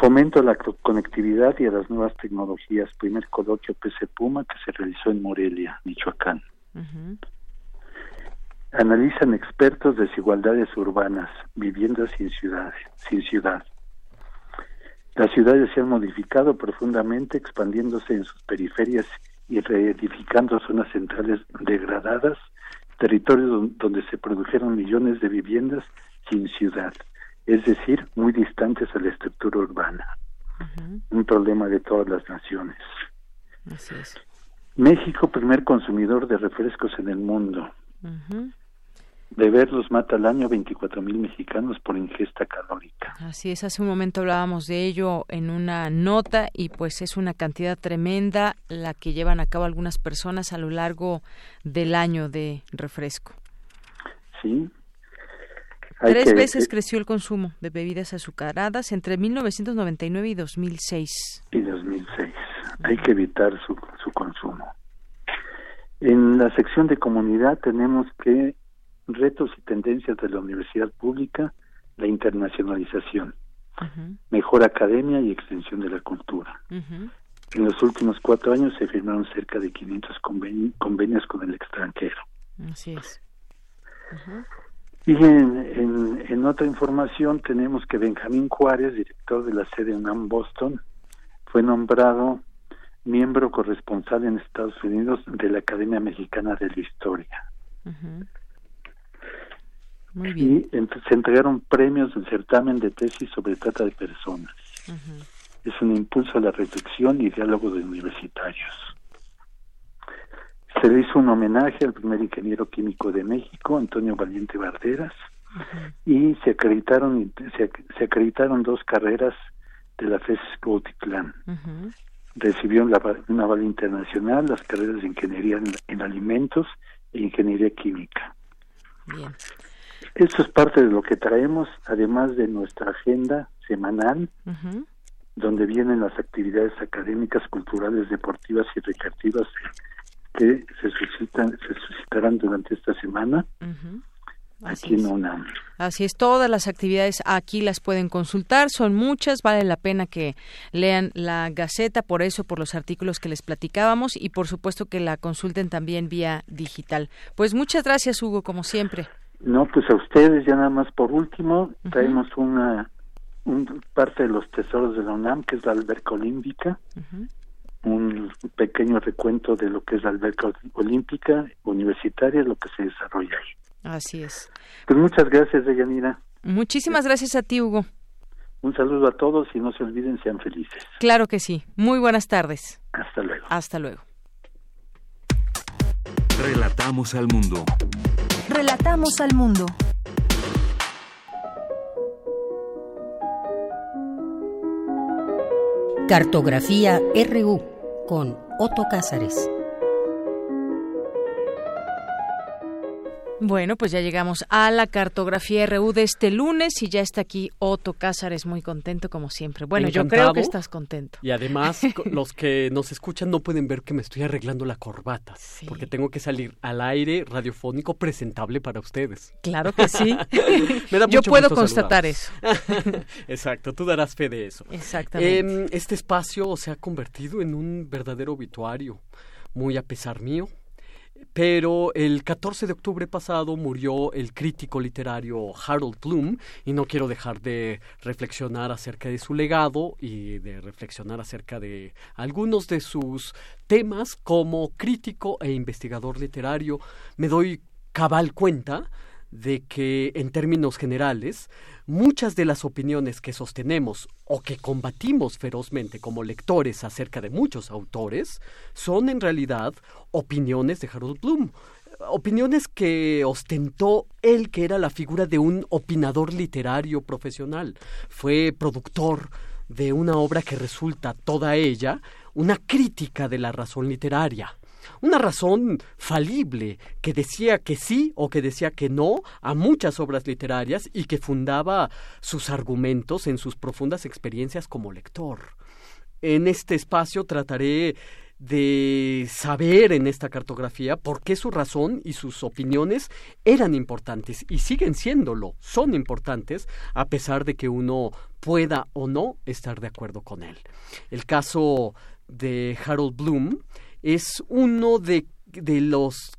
Fomento a la conectividad y a las nuevas tecnologías. Primer coloquio PC Puma que se realizó en Morelia, Michoacán. Analizan expertos desigualdades urbanas, viviendas sin ciudad, sin ciudad. Las ciudades se han modificado profundamente, expandiéndose en sus periferias y reedificando zonas centrales degradadas, territorios donde se produjeron millones de viviendas sin ciudad, es decir, muy distantes a la estructura urbana. Un problema de todas las naciones. México, primer consumidor de refrescos en el mundo. Beberlos mata al año 24 mil mexicanos por ingesta calórica. Así es, hace un momento hablábamos de ello en una nota y pues es una cantidad tremenda la que llevan a cabo algunas personas a lo largo del año de refresco. Sí. Tres veces creció el consumo de bebidas azucaradas entre 1999 y 2006. Y 2006. Hay que evitar su, su consumo. En la sección de comunidad tenemos que retos y tendencias de la universidad pública, la internacionalización, mejor academia y extensión de la cultura. En los últimos cuatro años se firmaron cerca de 500 convenios con el extranjero. Así es. Y en, en, otra información tenemos que Benjamín Juárez, director de la sede UNAM Boston, fue nombrado miembro corresponsal en Estados Unidos de la Academia Mexicana de la Historia. Y se entregaron premios del certamen de tesis sobre trata de personas. Es un impulso a la reflexión y diálogo de universitarios. Se le hizo un homenaje al primer ingeniero químico de México, Antonio Valiente Barderas, y se acreditaron se, acreditaron dos carreras de la FES Cuautitlán. Recibió una aval internacional las carreras de ingeniería en, en alimentos e ingeniería química. Bien. Esto es parte de lo que traemos, además de nuestra agenda semanal, donde vienen las actividades académicas, culturales, deportivas y recreativas que se suscitan, se suscitarán durante esta semana. aquí en UNAM. Así es, todas las actividades aquí las pueden consultar, son muchas, vale la pena que lean la Gaceta, por eso, por los artículos que les platicábamos y por supuesto que la consulten también vía digital. Pues muchas gracias, Hugo, como siempre. No, pues a ustedes ya nada más por último, traemos una un, parte de los tesoros de la UNAM, que es la alberca olímpica, un pequeño recuento de lo que es la alberca olímpica universitaria, lo que se desarrolla ahí. Así es. Pues muchas gracias, Deyanira. Muchísimas gracias a ti, Hugo. Un saludo a todos y no se olviden, sean felices. Claro que sí. Muy buenas tardes. Hasta luego. Hasta luego. Relatamos al mundo. Relatamos al mundo. Cartografía RU con Otto Cázares. Bueno, pues ya llegamos a la cartografía RU de este lunes y ya está aquí Otto Cázares, muy contento como siempre. Bueno, yo creo que estás contento. Y además, los que nos escuchan no pueden ver que me estoy arreglando la corbata, porque tengo que salir al aire radiofónico presentable para ustedes. Claro que sí. yo puedo constatar eso. Exacto, tú darás fe de eso. Exactamente. Em, este espacio se ha convertido en un verdadero obituario, muy a pesar mío pero el 14 de octubre pasado murió el crítico literario Harold Bloom y no quiero dejar de reflexionar acerca de su legado y de reflexionar acerca de algunos de sus temas como crítico e investigador literario. Me doy cabal cuenta de que, en términos generales, muchas de las opiniones que sostenemos o que combatimos ferozmente como lectores acerca de muchos autores son en realidad opiniones de Harold Bloom, opiniones que ostentó él que era la figura de un opinador literario profesional. Fue productor de una obra que resulta toda ella una crítica de la razón literaria. Una razón falible que decía que sí o que decía que no a muchas obras literarias y que fundaba sus argumentos en sus profundas experiencias como lector. En este espacio trataré de saber en esta cartografía por qué su razón y sus opiniones eran importantes y siguen siéndolo, son importantes a pesar de que uno pueda o no estar de acuerdo con él. El caso de Harold Bloom es uno de, los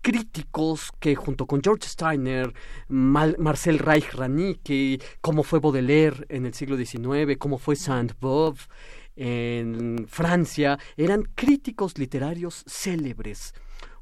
críticos que junto con George Steiner, Marcel Reich Ranique, como fue Baudelaire en el siglo XIX, como fue Saint-Beuve, en Francia, eran críticos literarios célebres.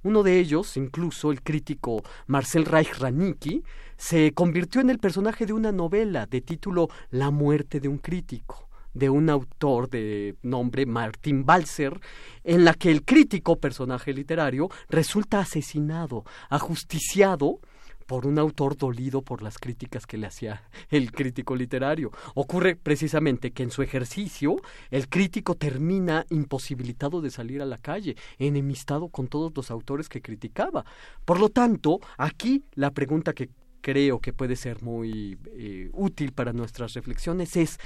Uno de ellos, incluso el crítico Marcel Reich Ranicki, se convirtió en el personaje de una novela de título La muerte de un crítico de un autor de nombre Martin Balser, en la que el crítico personaje literario resulta asesinado, ajusticiado por un autor dolido por las críticas que le hacía el crítico literario. Ocurre precisamente que en su ejercicio el crítico termina imposibilitado de salir a la calle, enemistado con todos los autores que criticaba. Por lo tanto, aquí la pregunta que creo que puede ser muy eh, útil para nuestras reflexiones es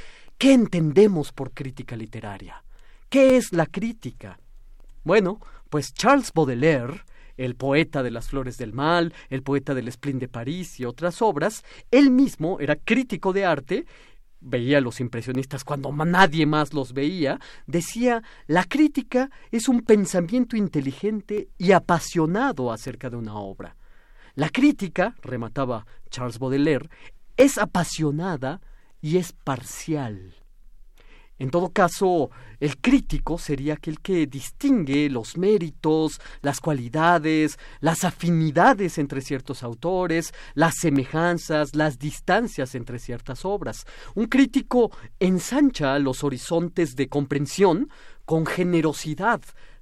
¿qué entendemos por crítica literaria? ¿Qué es la crítica? Bueno, pues Charles Baudelaire el poeta de las flores del mal, el poeta del spleen de París y otras obras, él mismo era crítico de arte veía a los impresionistas cuando nadie más los veía, decía, la crítica es un pensamiento inteligente y apasionado acerca de una obra. La crítica, remataba Charles Baudelaire, es apasionada y es parcial. En todo caso, el crítico sería aquel que distingue los méritos, las cualidades, las afinidades entre ciertos autores, las semejanzas, las distancias entre ciertas obras. Un crítico ensancha los horizontes de comprensión con generosidad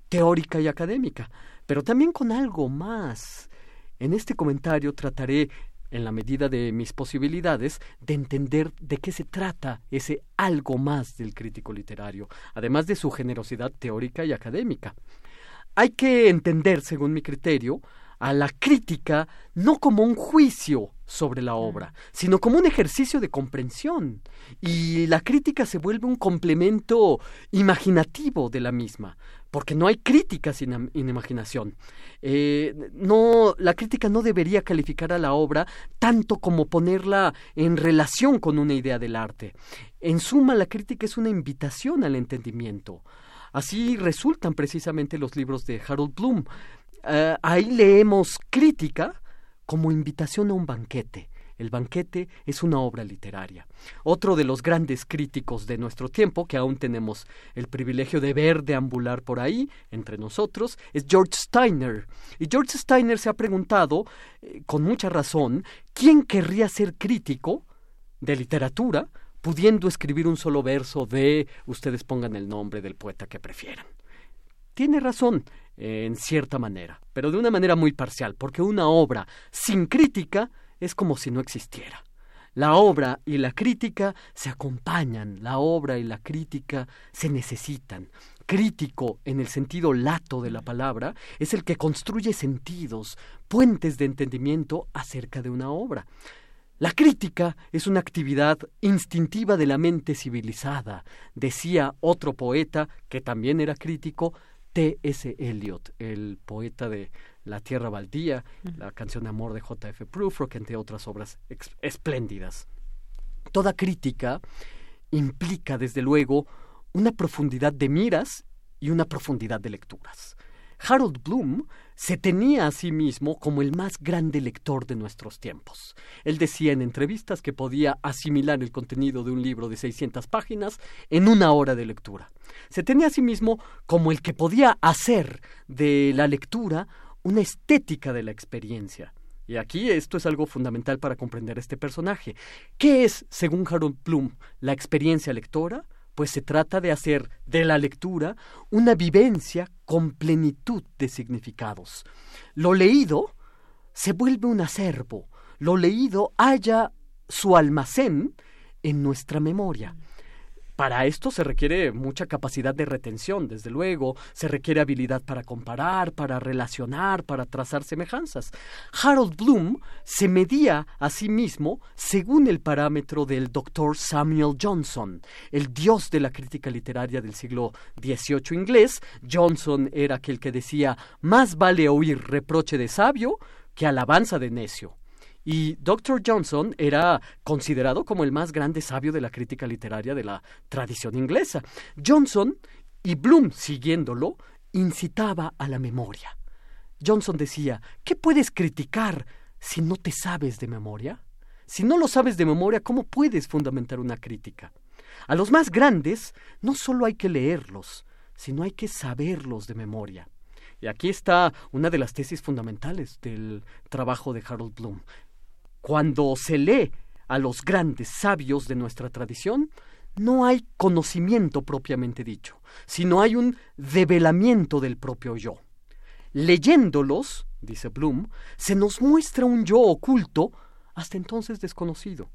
teórica y académica, pero también con algo más. En este comentario trataré en la medida de mis posibilidades, de entender de qué se trata ese algo más del crítico literario, además de su generosidad teórica y académica. Hay que entender, según mi criterio, a la crítica no como un juicio sobre la obra, sino como un ejercicio de comprensión. Y la crítica se vuelve un complemento imaginativo de la misma, porque no hay crítica sin, imaginación. Eh, no, la crítica no debería calificar a la obra tanto como ponerla en relación con una idea del arte. En suma, la crítica es una invitación al entendimiento. Así resultan precisamente los libros de Harold Bloom. Eh, ahí leemos crítica como invitación a un banquete el banquete es una obra literaria. Otro de los grandes críticos de nuestro tiempo, que aún tenemos el privilegio de ver deambular por ahí, entre nosotros, es George Steiner. Y George Steiner se ha preguntado, eh, con mucha razón, ¿quién querría ser crítico de literatura pudiendo escribir un solo verso de ustedes pongan el nombre del poeta que prefieran? Tiene razón, en cierta manera, pero de una manera muy parcial, porque una obra sin crítica es como si no existiera. La obra y la crítica se acompañan, la obra y la crítica se necesitan. Crítico, en el sentido lato de la palabra, es el que construye sentidos, puentes de entendimiento acerca de una obra. La crítica es una actividad instintiva de la mente civilizada, decía otro poeta que también era crítico, T. S. Eliot, el poeta de la Tierra Baldía, la canción de amor de J.F. Prufrock, entre otras obras espléndidas. Toda crítica implica, desde luego, una profundidad de miras y una profundidad de lecturas. Harold Bloom se tenía a sí mismo como el más grande lector de nuestros tiempos. Él decía en entrevistas que podía asimilar el contenido de un libro de 600 páginas en una hora de lectura. Se tenía a sí mismo como el que podía hacer de la lectura una estética de la experiencia. Y aquí esto es algo fundamental para comprender este personaje. ¿Qué es, según Harold Bloom, la experiencia lectora? Pues se trata de hacer de la lectura una vivencia con plenitud de significados. Lo leído se vuelve un acervo. Lo leído halla su almacén en nuestra memoria. Para esto se requiere mucha capacidad de retención, desde luego, se requiere habilidad para comparar, para relacionar, para trazar semejanzas. Harold Bloom se medía a sí mismo según el parámetro del doctor Samuel Johnson, el dios de la crítica literaria del siglo XVIII inglés. Johnson era aquel que decía más vale oír reproche de sabio que alabanza de necio. Y Dr. Johnson era considerado como el más grande sabio de la crítica literaria de la tradición inglesa. Johnson, y Bloom siguiéndolo, incitaba a la memoria. Johnson decía, ¿qué puedes criticar si no te sabes de memoria? Si no lo sabes de memoria, ¿cómo puedes fundamentar una crítica? A los más grandes no solo hay que leerlos, sino hay que saberlos de memoria. Y aquí está una de las tesis fundamentales del trabajo de Harold Bloom. Cuando se lee a los grandes sabios de nuestra tradición, no hay conocimiento propiamente dicho, sino hay un develamiento del propio yo. Leyéndolos, dice Bloom, se nos muestra un yo oculto hasta entonces desconocido.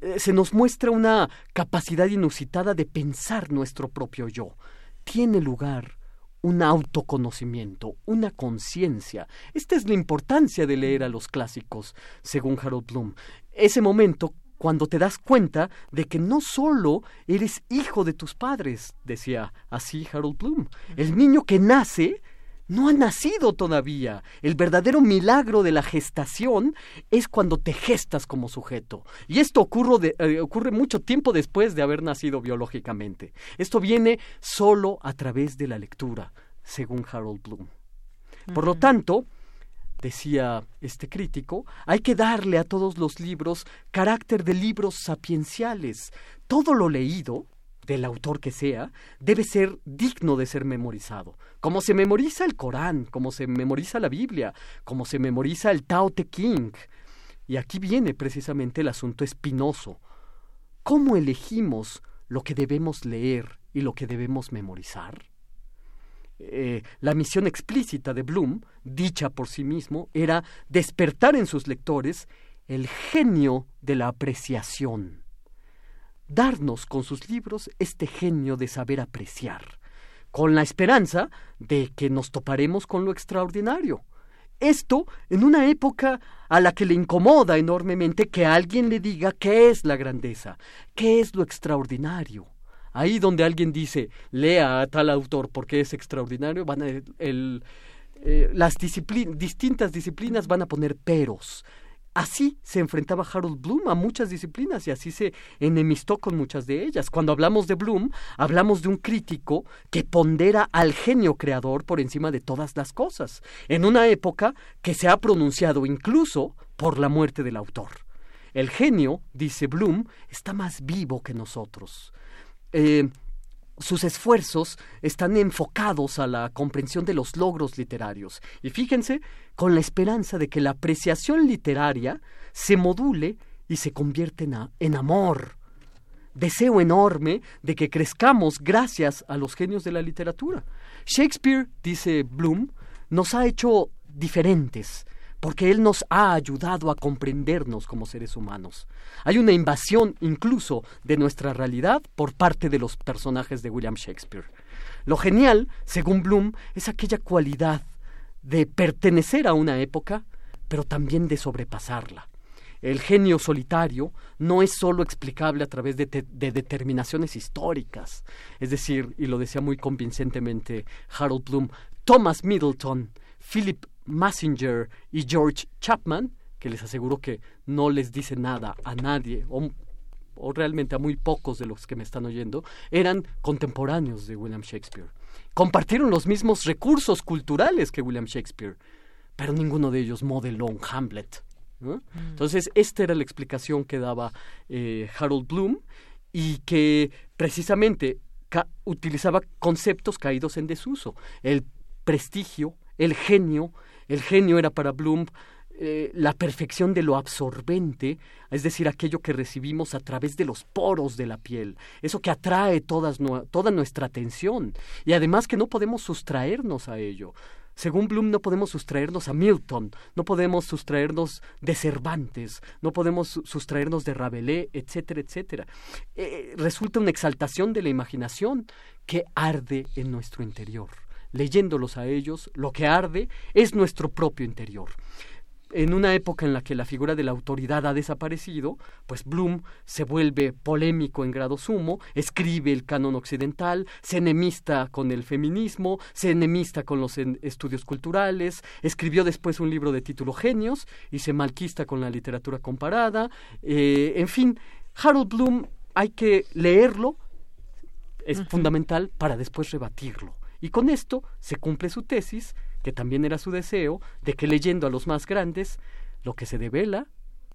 Eh, se nos muestra una capacidad inusitada de pensar nuestro propio yo. Tiene lugar un autoconocimiento, una conciencia. Esta es la importancia de leer a los clásicos, según Harold Bloom. Ese momento cuando te das cuenta de que no solo eres hijo de tus padres, decía así Harold Bloom. El niño que nace no ha nacido todavía. El verdadero milagro de la gestación es cuando te gestas como sujeto. Y esto ocurre, eh, ocurre mucho tiempo después de haber nacido biológicamente. Esto viene solo a través de la lectura, según Harold Bloom. Por lo tanto, decía este crítico, hay que darle a todos los libros carácter de libros sapienciales. Todo lo leído, del autor que sea, debe ser digno de ser memorizado. Como se memoriza el Corán, como se memoriza la Biblia, como se memoriza el Tao Te King. Y aquí viene precisamente el asunto espinoso. ¿Cómo elegimos lo que debemos leer y lo que debemos memorizar? Eh, la misión explícita de Bloom, dicha por sí mismo, era despertar en sus lectores el genio de la apreciación darnos con sus libros este genio de saber apreciar, con la esperanza de que nos toparemos con lo extraordinario. Esto en una época a la que le incomoda enormemente que alguien le diga qué es la grandeza, qué es lo extraordinario. Ahí donde alguien dice, lea a tal autor porque es extraordinario, van a, el, eh, las distintas disciplinas van a poner peros, Así se enfrentaba Harold Bloom a muchas disciplinas y así se enemistó con muchas de ellas. Cuando hablamos de Bloom, hablamos de un crítico que pondera al genio creador por encima de todas las cosas, en una época que se ha pronunciado incluso por la muerte del autor. El genio, dice Bloom, está más vivo que nosotros. Eh, sus esfuerzos están enfocados a la comprensión de los logros literarios. Y fíjense, con la esperanza de que la apreciación literaria se module y se convierta en, amor. Deseo enorme de que crezcamos gracias a los genios de la literatura. Shakespeare, dice Bloom, nos ha hecho diferentes, porque Él nos ha ayudado a comprendernos como seres humanos. Hay una invasión incluso de nuestra realidad por parte de los personajes de William Shakespeare. Lo genial, según Bloom, es aquella cualidad de pertenecer a una época, pero también de sobrepasarla. El genio solitario no es sólo explicable a través de, de, determinaciones históricas. Es decir, y lo decía muy convincentemente Harold Bloom, Thomas Middleton, Philip Messenger y George Chapman, que les aseguro que no les dice nada a nadie, o, o realmente a muy pocos de los que me están oyendo, eran contemporáneos de William Shakespeare. Compartieron los mismos recursos culturales que William Shakespeare, pero ninguno de ellos modeló un Hamlet. Mm. Entonces, esta era la explicación que daba eh, Harold Bloom y que precisamente utilizaba conceptos caídos en desuso. El prestigio, el genio, el genio era para Bloom eh, la perfección de lo absorbente, es decir, aquello que recibimos a través de los poros de la piel, eso que atrae toda nuestra atención y además que no podemos sustraernos a ello. Según Bloom, no podemos sustraernos a Milton, no podemos sustraernos de Cervantes, no podemos sustraernos de Rabelais, etcétera, etcétera. Eh, resulta una exaltación de la imaginación que arde en nuestro interior. Leyéndolos a ellos, lo que arde es nuestro propio interior en una época en la que la figura de la autoridad ha desaparecido, pues Bloom se vuelve polémico en grado sumo, escribe el canon occidental, se enemista con el feminismo, se enemista con los estudios culturales, escribió después un libro de título Genios y se malquista con la literatura comparada. Eh, en fin, Harold Bloom hay que leerlo, es fundamental para después rebatirlo. Y con esto se cumple su tesis que también era su deseo, de que leyendo a los más grandes, lo que se devela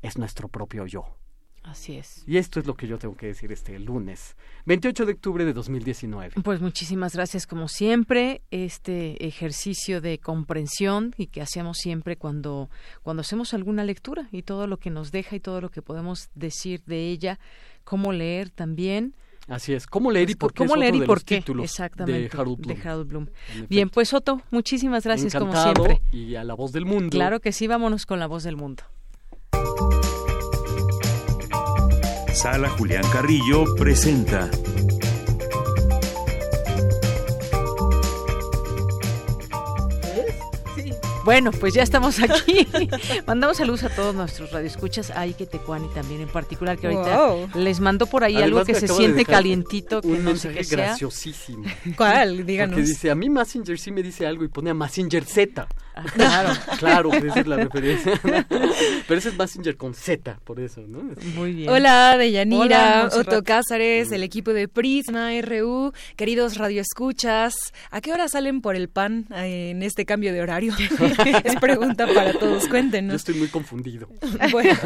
es nuestro propio yo. Así es. Y esto es lo que yo tengo que decir este lunes, 28 de octubre de 2019. Pues muchísimas gracias como siempre, este ejercicio de comprensión y que hacemos siempre cuando cuando hacemos alguna lectura y todo lo que nos deja y todo lo que podemos decir de ella, cómo leer también Así es. ¿Cómo leer y por qué? ¿Cómo leer y por qué? Exactamente. De Harold Bloom. Bien, pues Otto, muchísimas gracias como siempre. Y a la voz del mundo. Claro que sí, vámonos con la voz del mundo. Sala Julián Carrillo presenta Bueno, pues ya estamos aquí. Mandamos saludos a todos nuestros radioescuchas, a Ike Tecuani también en particular, que ahorita les mandó por ahí algo que se siente calientito, que un no sé qué graciosísimo. ¿Cuál? Díganos. Que dice, a mí Massinger sí me dice algo y pone a Massinger Z. Claro, claro, esa es la referencia. Pero ese es Massinger con Z, por eso, ¿no? Muy bien. Hola, Deyanira, Otto Cázares, el equipo de Prisma RU, queridos radioescuchas. ¿A qué hora salen por el pan eh, en este cambio de horario? es pregunta para todos, cuéntenos. Yo estoy muy confundido. Bueno,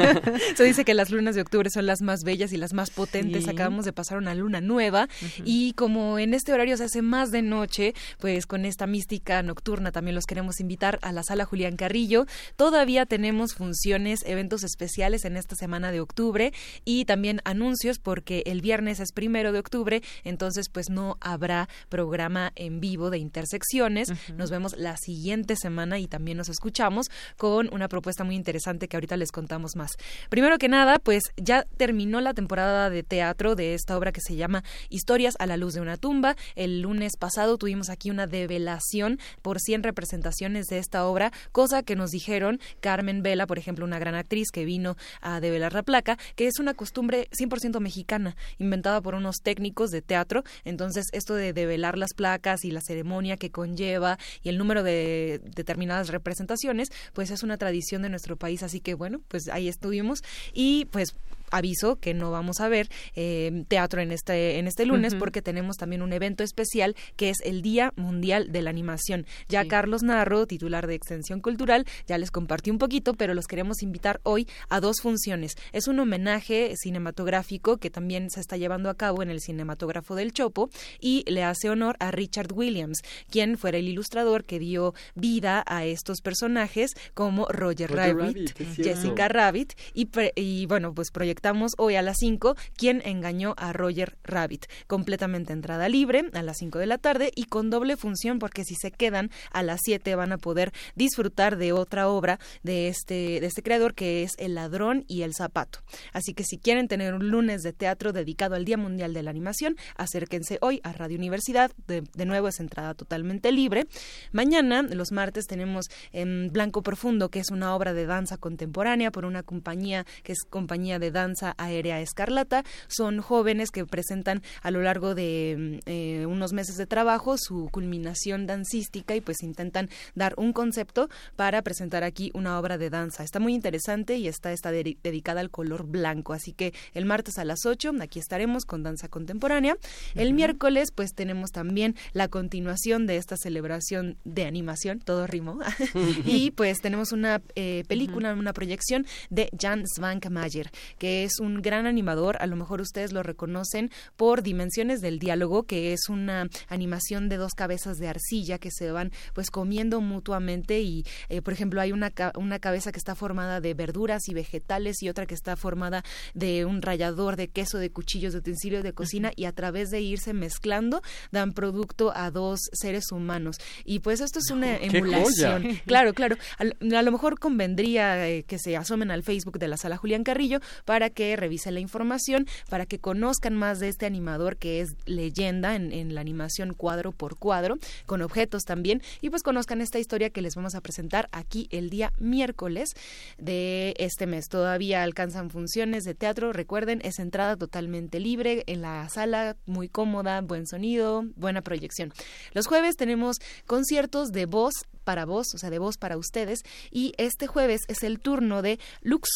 se dice que las lunas de octubre son las más bellas y las más potentes. Acabamos de pasar una luna nueva y como en este horario se hace más de noche, pues con esta mística nocturna también los queremos invitar a la sala Julián Carrillo. Todavía tenemos funciones, eventos especiales en esta semana de octubre y también anuncios porque el viernes es primero de octubre, entonces pues no habrá programa en vivo de intersecciones. Nos vemos la siguiente semana y también nos escuchamos con una propuesta muy interesante que ahorita les contamos más. Primero que nada, pues ya terminó la temporada de teatro de esta obra que se llama Historias a la luz de una tumba. El lunes pasado tuvimos aquí una develación por 100 representaciones de esta obra, cosa que nos dijeron Carmen Vela, por ejemplo, una gran actriz que vino a develar la placa, que es una costumbre 100% mexicana, inventada por unos técnicos de teatro. Entonces, esto de develar las placas y la ceremonia que conlleva y el número de determinadas representaciones, pues es una tradición de nuestro país. Así que, bueno, pues ahí estuvimos y pues aviso que no vamos a ver eh, teatro en este en este lunes porque tenemos también un evento especial que es el Día Mundial de la Animación. Ya Carlos Narro, titular de Extensión Cultural, ya les compartí un poquito, pero los queremos invitar hoy a dos funciones. Es un homenaje cinematográfico que también se está llevando a cabo en el cinematógrafo del Chopo y le hace honor a Richard Williams, quien fuera el ilustrador que dio vida a estos personajes como Roger, Rabbit, Jessica Rabbit y, y bueno, pues proyectos Hoy a las 5 quién engañó a Roger Rabbit. Completamente entrada libre a las 5 de la tarde y con doble función porque si se quedan a las 7 van a poder disfrutar de otra obra de este, de este creador que es El ladrón y el zapato. Así que si quieren tener un lunes de teatro dedicado al Día Mundial de la Animación, acérquense hoy a Radio Universidad. De, de nuevo es entrada totalmente libre. Mañana, los martes, tenemos en Blanco Profundo, que es una obra de danza contemporánea por una compañía que es compañía de danza aérea escarlata. Son jóvenes que presentan a lo largo de mm, eh, unos meses de trabajo su culminación dancística y pues intentan dar un concepto para presentar aquí una obra de danza. Está muy interesante y está, está dedicada al color blanco. Así que el martes a las 8 aquí estaremos con danza contemporánea. El miércoles pues tenemos también la continuación de esta celebración de animación, todo rimo. y pues tenemos una eh, película, una proyección de Jan Svankmajer, que es un gran animador, a lo mejor ustedes lo reconocen por Dimensiones del Diálogo, que es una animación de dos cabezas de arcilla que se van pues comiendo mutuamente y eh, por ejemplo hay una, una cabeza que está formada de verduras y vegetales y otra que está formada de un rallador de queso, de cuchillos, de utensilios de cocina y a través de irse mezclando dan producto a dos seres humanos. Y pues esto es una emulación. Claro, claro. A, lo mejor convendría eh, que se asomen al Facebook de la sala Julián Carrillo para que revisen la información, para que conozcan más de este animador que es leyenda en, la animación cuadro por cuadro, con objetos también, y pues conozcan esta historia que les vamos a presentar aquí el día miércoles de este mes. Todavía alcanzan funciones de teatro, recuerden, es entrada totalmente libre en la sala, muy cómoda, buen sonido, buena proyección. Los jueves tenemos conciertos de voz para voz, o sea, de voz para ustedes, y este jueves es el turno de Lux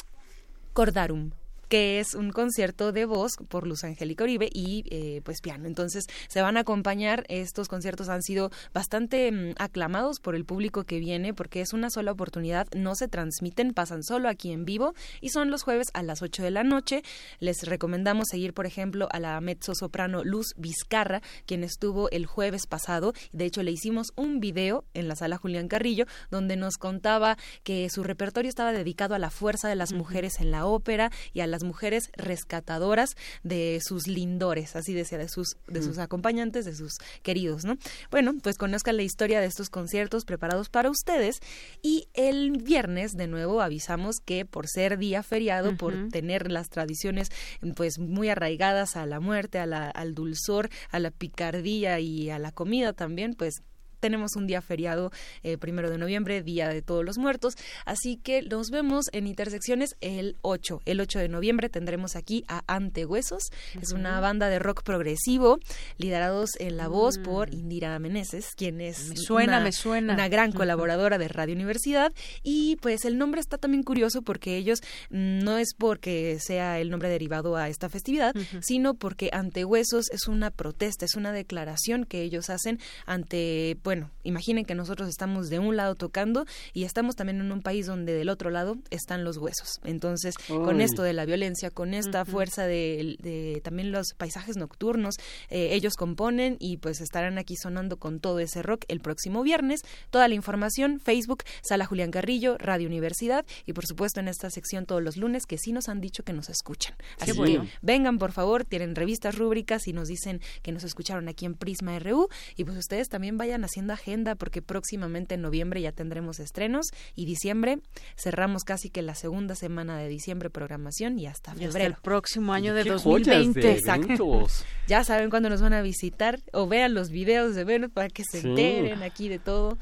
Cordarum que es un concierto de voz por Luz Angélica Oribe y eh, pues piano. Entonces se van a acompañar, estos conciertos han sido bastante mm, aclamados por el público que viene porque es una sola oportunidad, no se transmiten, pasan solo aquí en vivo y son los jueves a las 8 de la noche. Les recomendamos seguir, por ejemplo, a la mezzo soprano Luz Vizcarra, quien estuvo el jueves pasado. De hecho, le hicimos un video en la sala Julián Carrillo donde nos contaba que su repertorio estaba dedicado a la fuerza de las mujeres en la ópera y a las mujeres rescatadoras de sus lindores, así decía, de sus, de sus acompañantes, de sus queridos, ¿no? Bueno, pues conozcan la historia de estos conciertos preparados para ustedes y el viernes de nuevo avisamos que por ser día feriado, por tener las tradiciones pues muy arraigadas a la muerte, a la, al dulzor, a la picardía y a la comida también, pues tenemos un día feriado eh, primero de noviembre, Día de Todos los Muertos. Así que nos vemos en Intersecciones el 8. El 8 de noviembre tendremos aquí a Antehuesos. Es una banda de rock progresivo, liderados en la voz por mm. Indira Meneses, quien es me suena, una, me suena. una gran colaboradora de Radio Universidad. Y pues el nombre está también curioso porque ellos mm, no es porque sea el nombre derivado a esta festividad, sino porque Antehuesos es una protesta, es una declaración que ellos hacen ante bueno, imaginen que nosotros estamos de un lado tocando y estamos también en un país donde del otro lado están los huesos. Entonces, con esto de la violencia, con esta fuerza de, también los paisajes nocturnos, eh, ellos componen y pues estarán aquí sonando con todo ese rock el próximo viernes. Toda la información, Facebook, Sala Julián Carrillo, Radio Universidad y por supuesto en esta sección todos los lunes que sí nos han dicho que nos escuchan. Así que vengan por favor, tienen revistas, rúbricas y nos dicen que nos escucharon aquí en Prisma RU y pues ustedes también vayan haciendo agenda porque próximamente en noviembre ya tendremos estrenos y diciembre cerramos casi que la segunda semana de diciembre programación y hasta febrero. el próximo año de 2020. Exacto. ya saben cuándo nos van a visitar o vean los videos de Venus para que se enteren aquí de todo.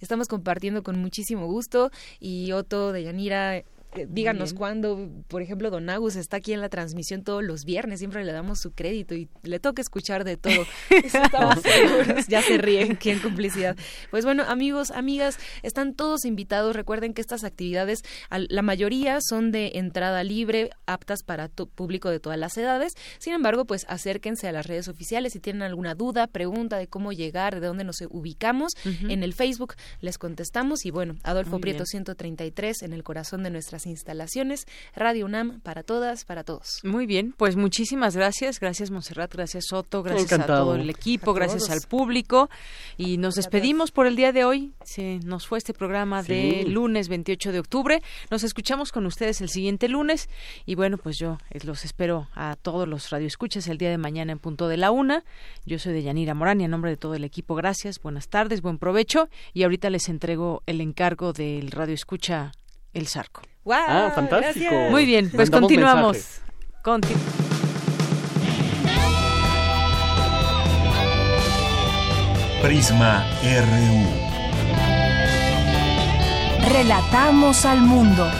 Estamos compartiendo con muchísimo gusto y Otto de Yanira eh, díganos cuándo, por ejemplo, Don Agus está aquí en la transmisión todos los viernes, siempre le damos su crédito y le toca escuchar de todo. Estamos seguros, ya se ríen, en complicidad. Pues bueno, amigos, amigas, están todos invitados. Recuerden que estas actividades, la mayoría son de entrada libre, aptas para público de todas las edades. Sin embargo, pues acérquense a las redes oficiales si tienen alguna duda, pregunta de cómo llegar, de dónde nos ubicamos. En el Facebook les contestamos y bueno, Adolfo Prieto 133 en el corazón de nuestras instalaciones. Radio UNAM para todas, para todos. Muy bien, pues muchísimas gracias. Gracias, Monserrat. Gracias, Soto. Gracias a todo el equipo. gracias al público. Y nos despedimos por el día de hoy. Se nos fue este programa de lunes 28 de octubre. Nos escuchamos con ustedes el siguiente lunes. Y bueno, pues yo eh, los espero a todos los radioescuchas el día de mañana en punto de la una. Yo soy de Yanira Morán y en nombre de todo el equipo, gracias, buenas tardes, buen provecho. Y ahorita les entrego el encargo del radio escucha El Zarco ah, fantástico. Muy bien, pues continuamos. Prisma RU. Relatamos al mundo.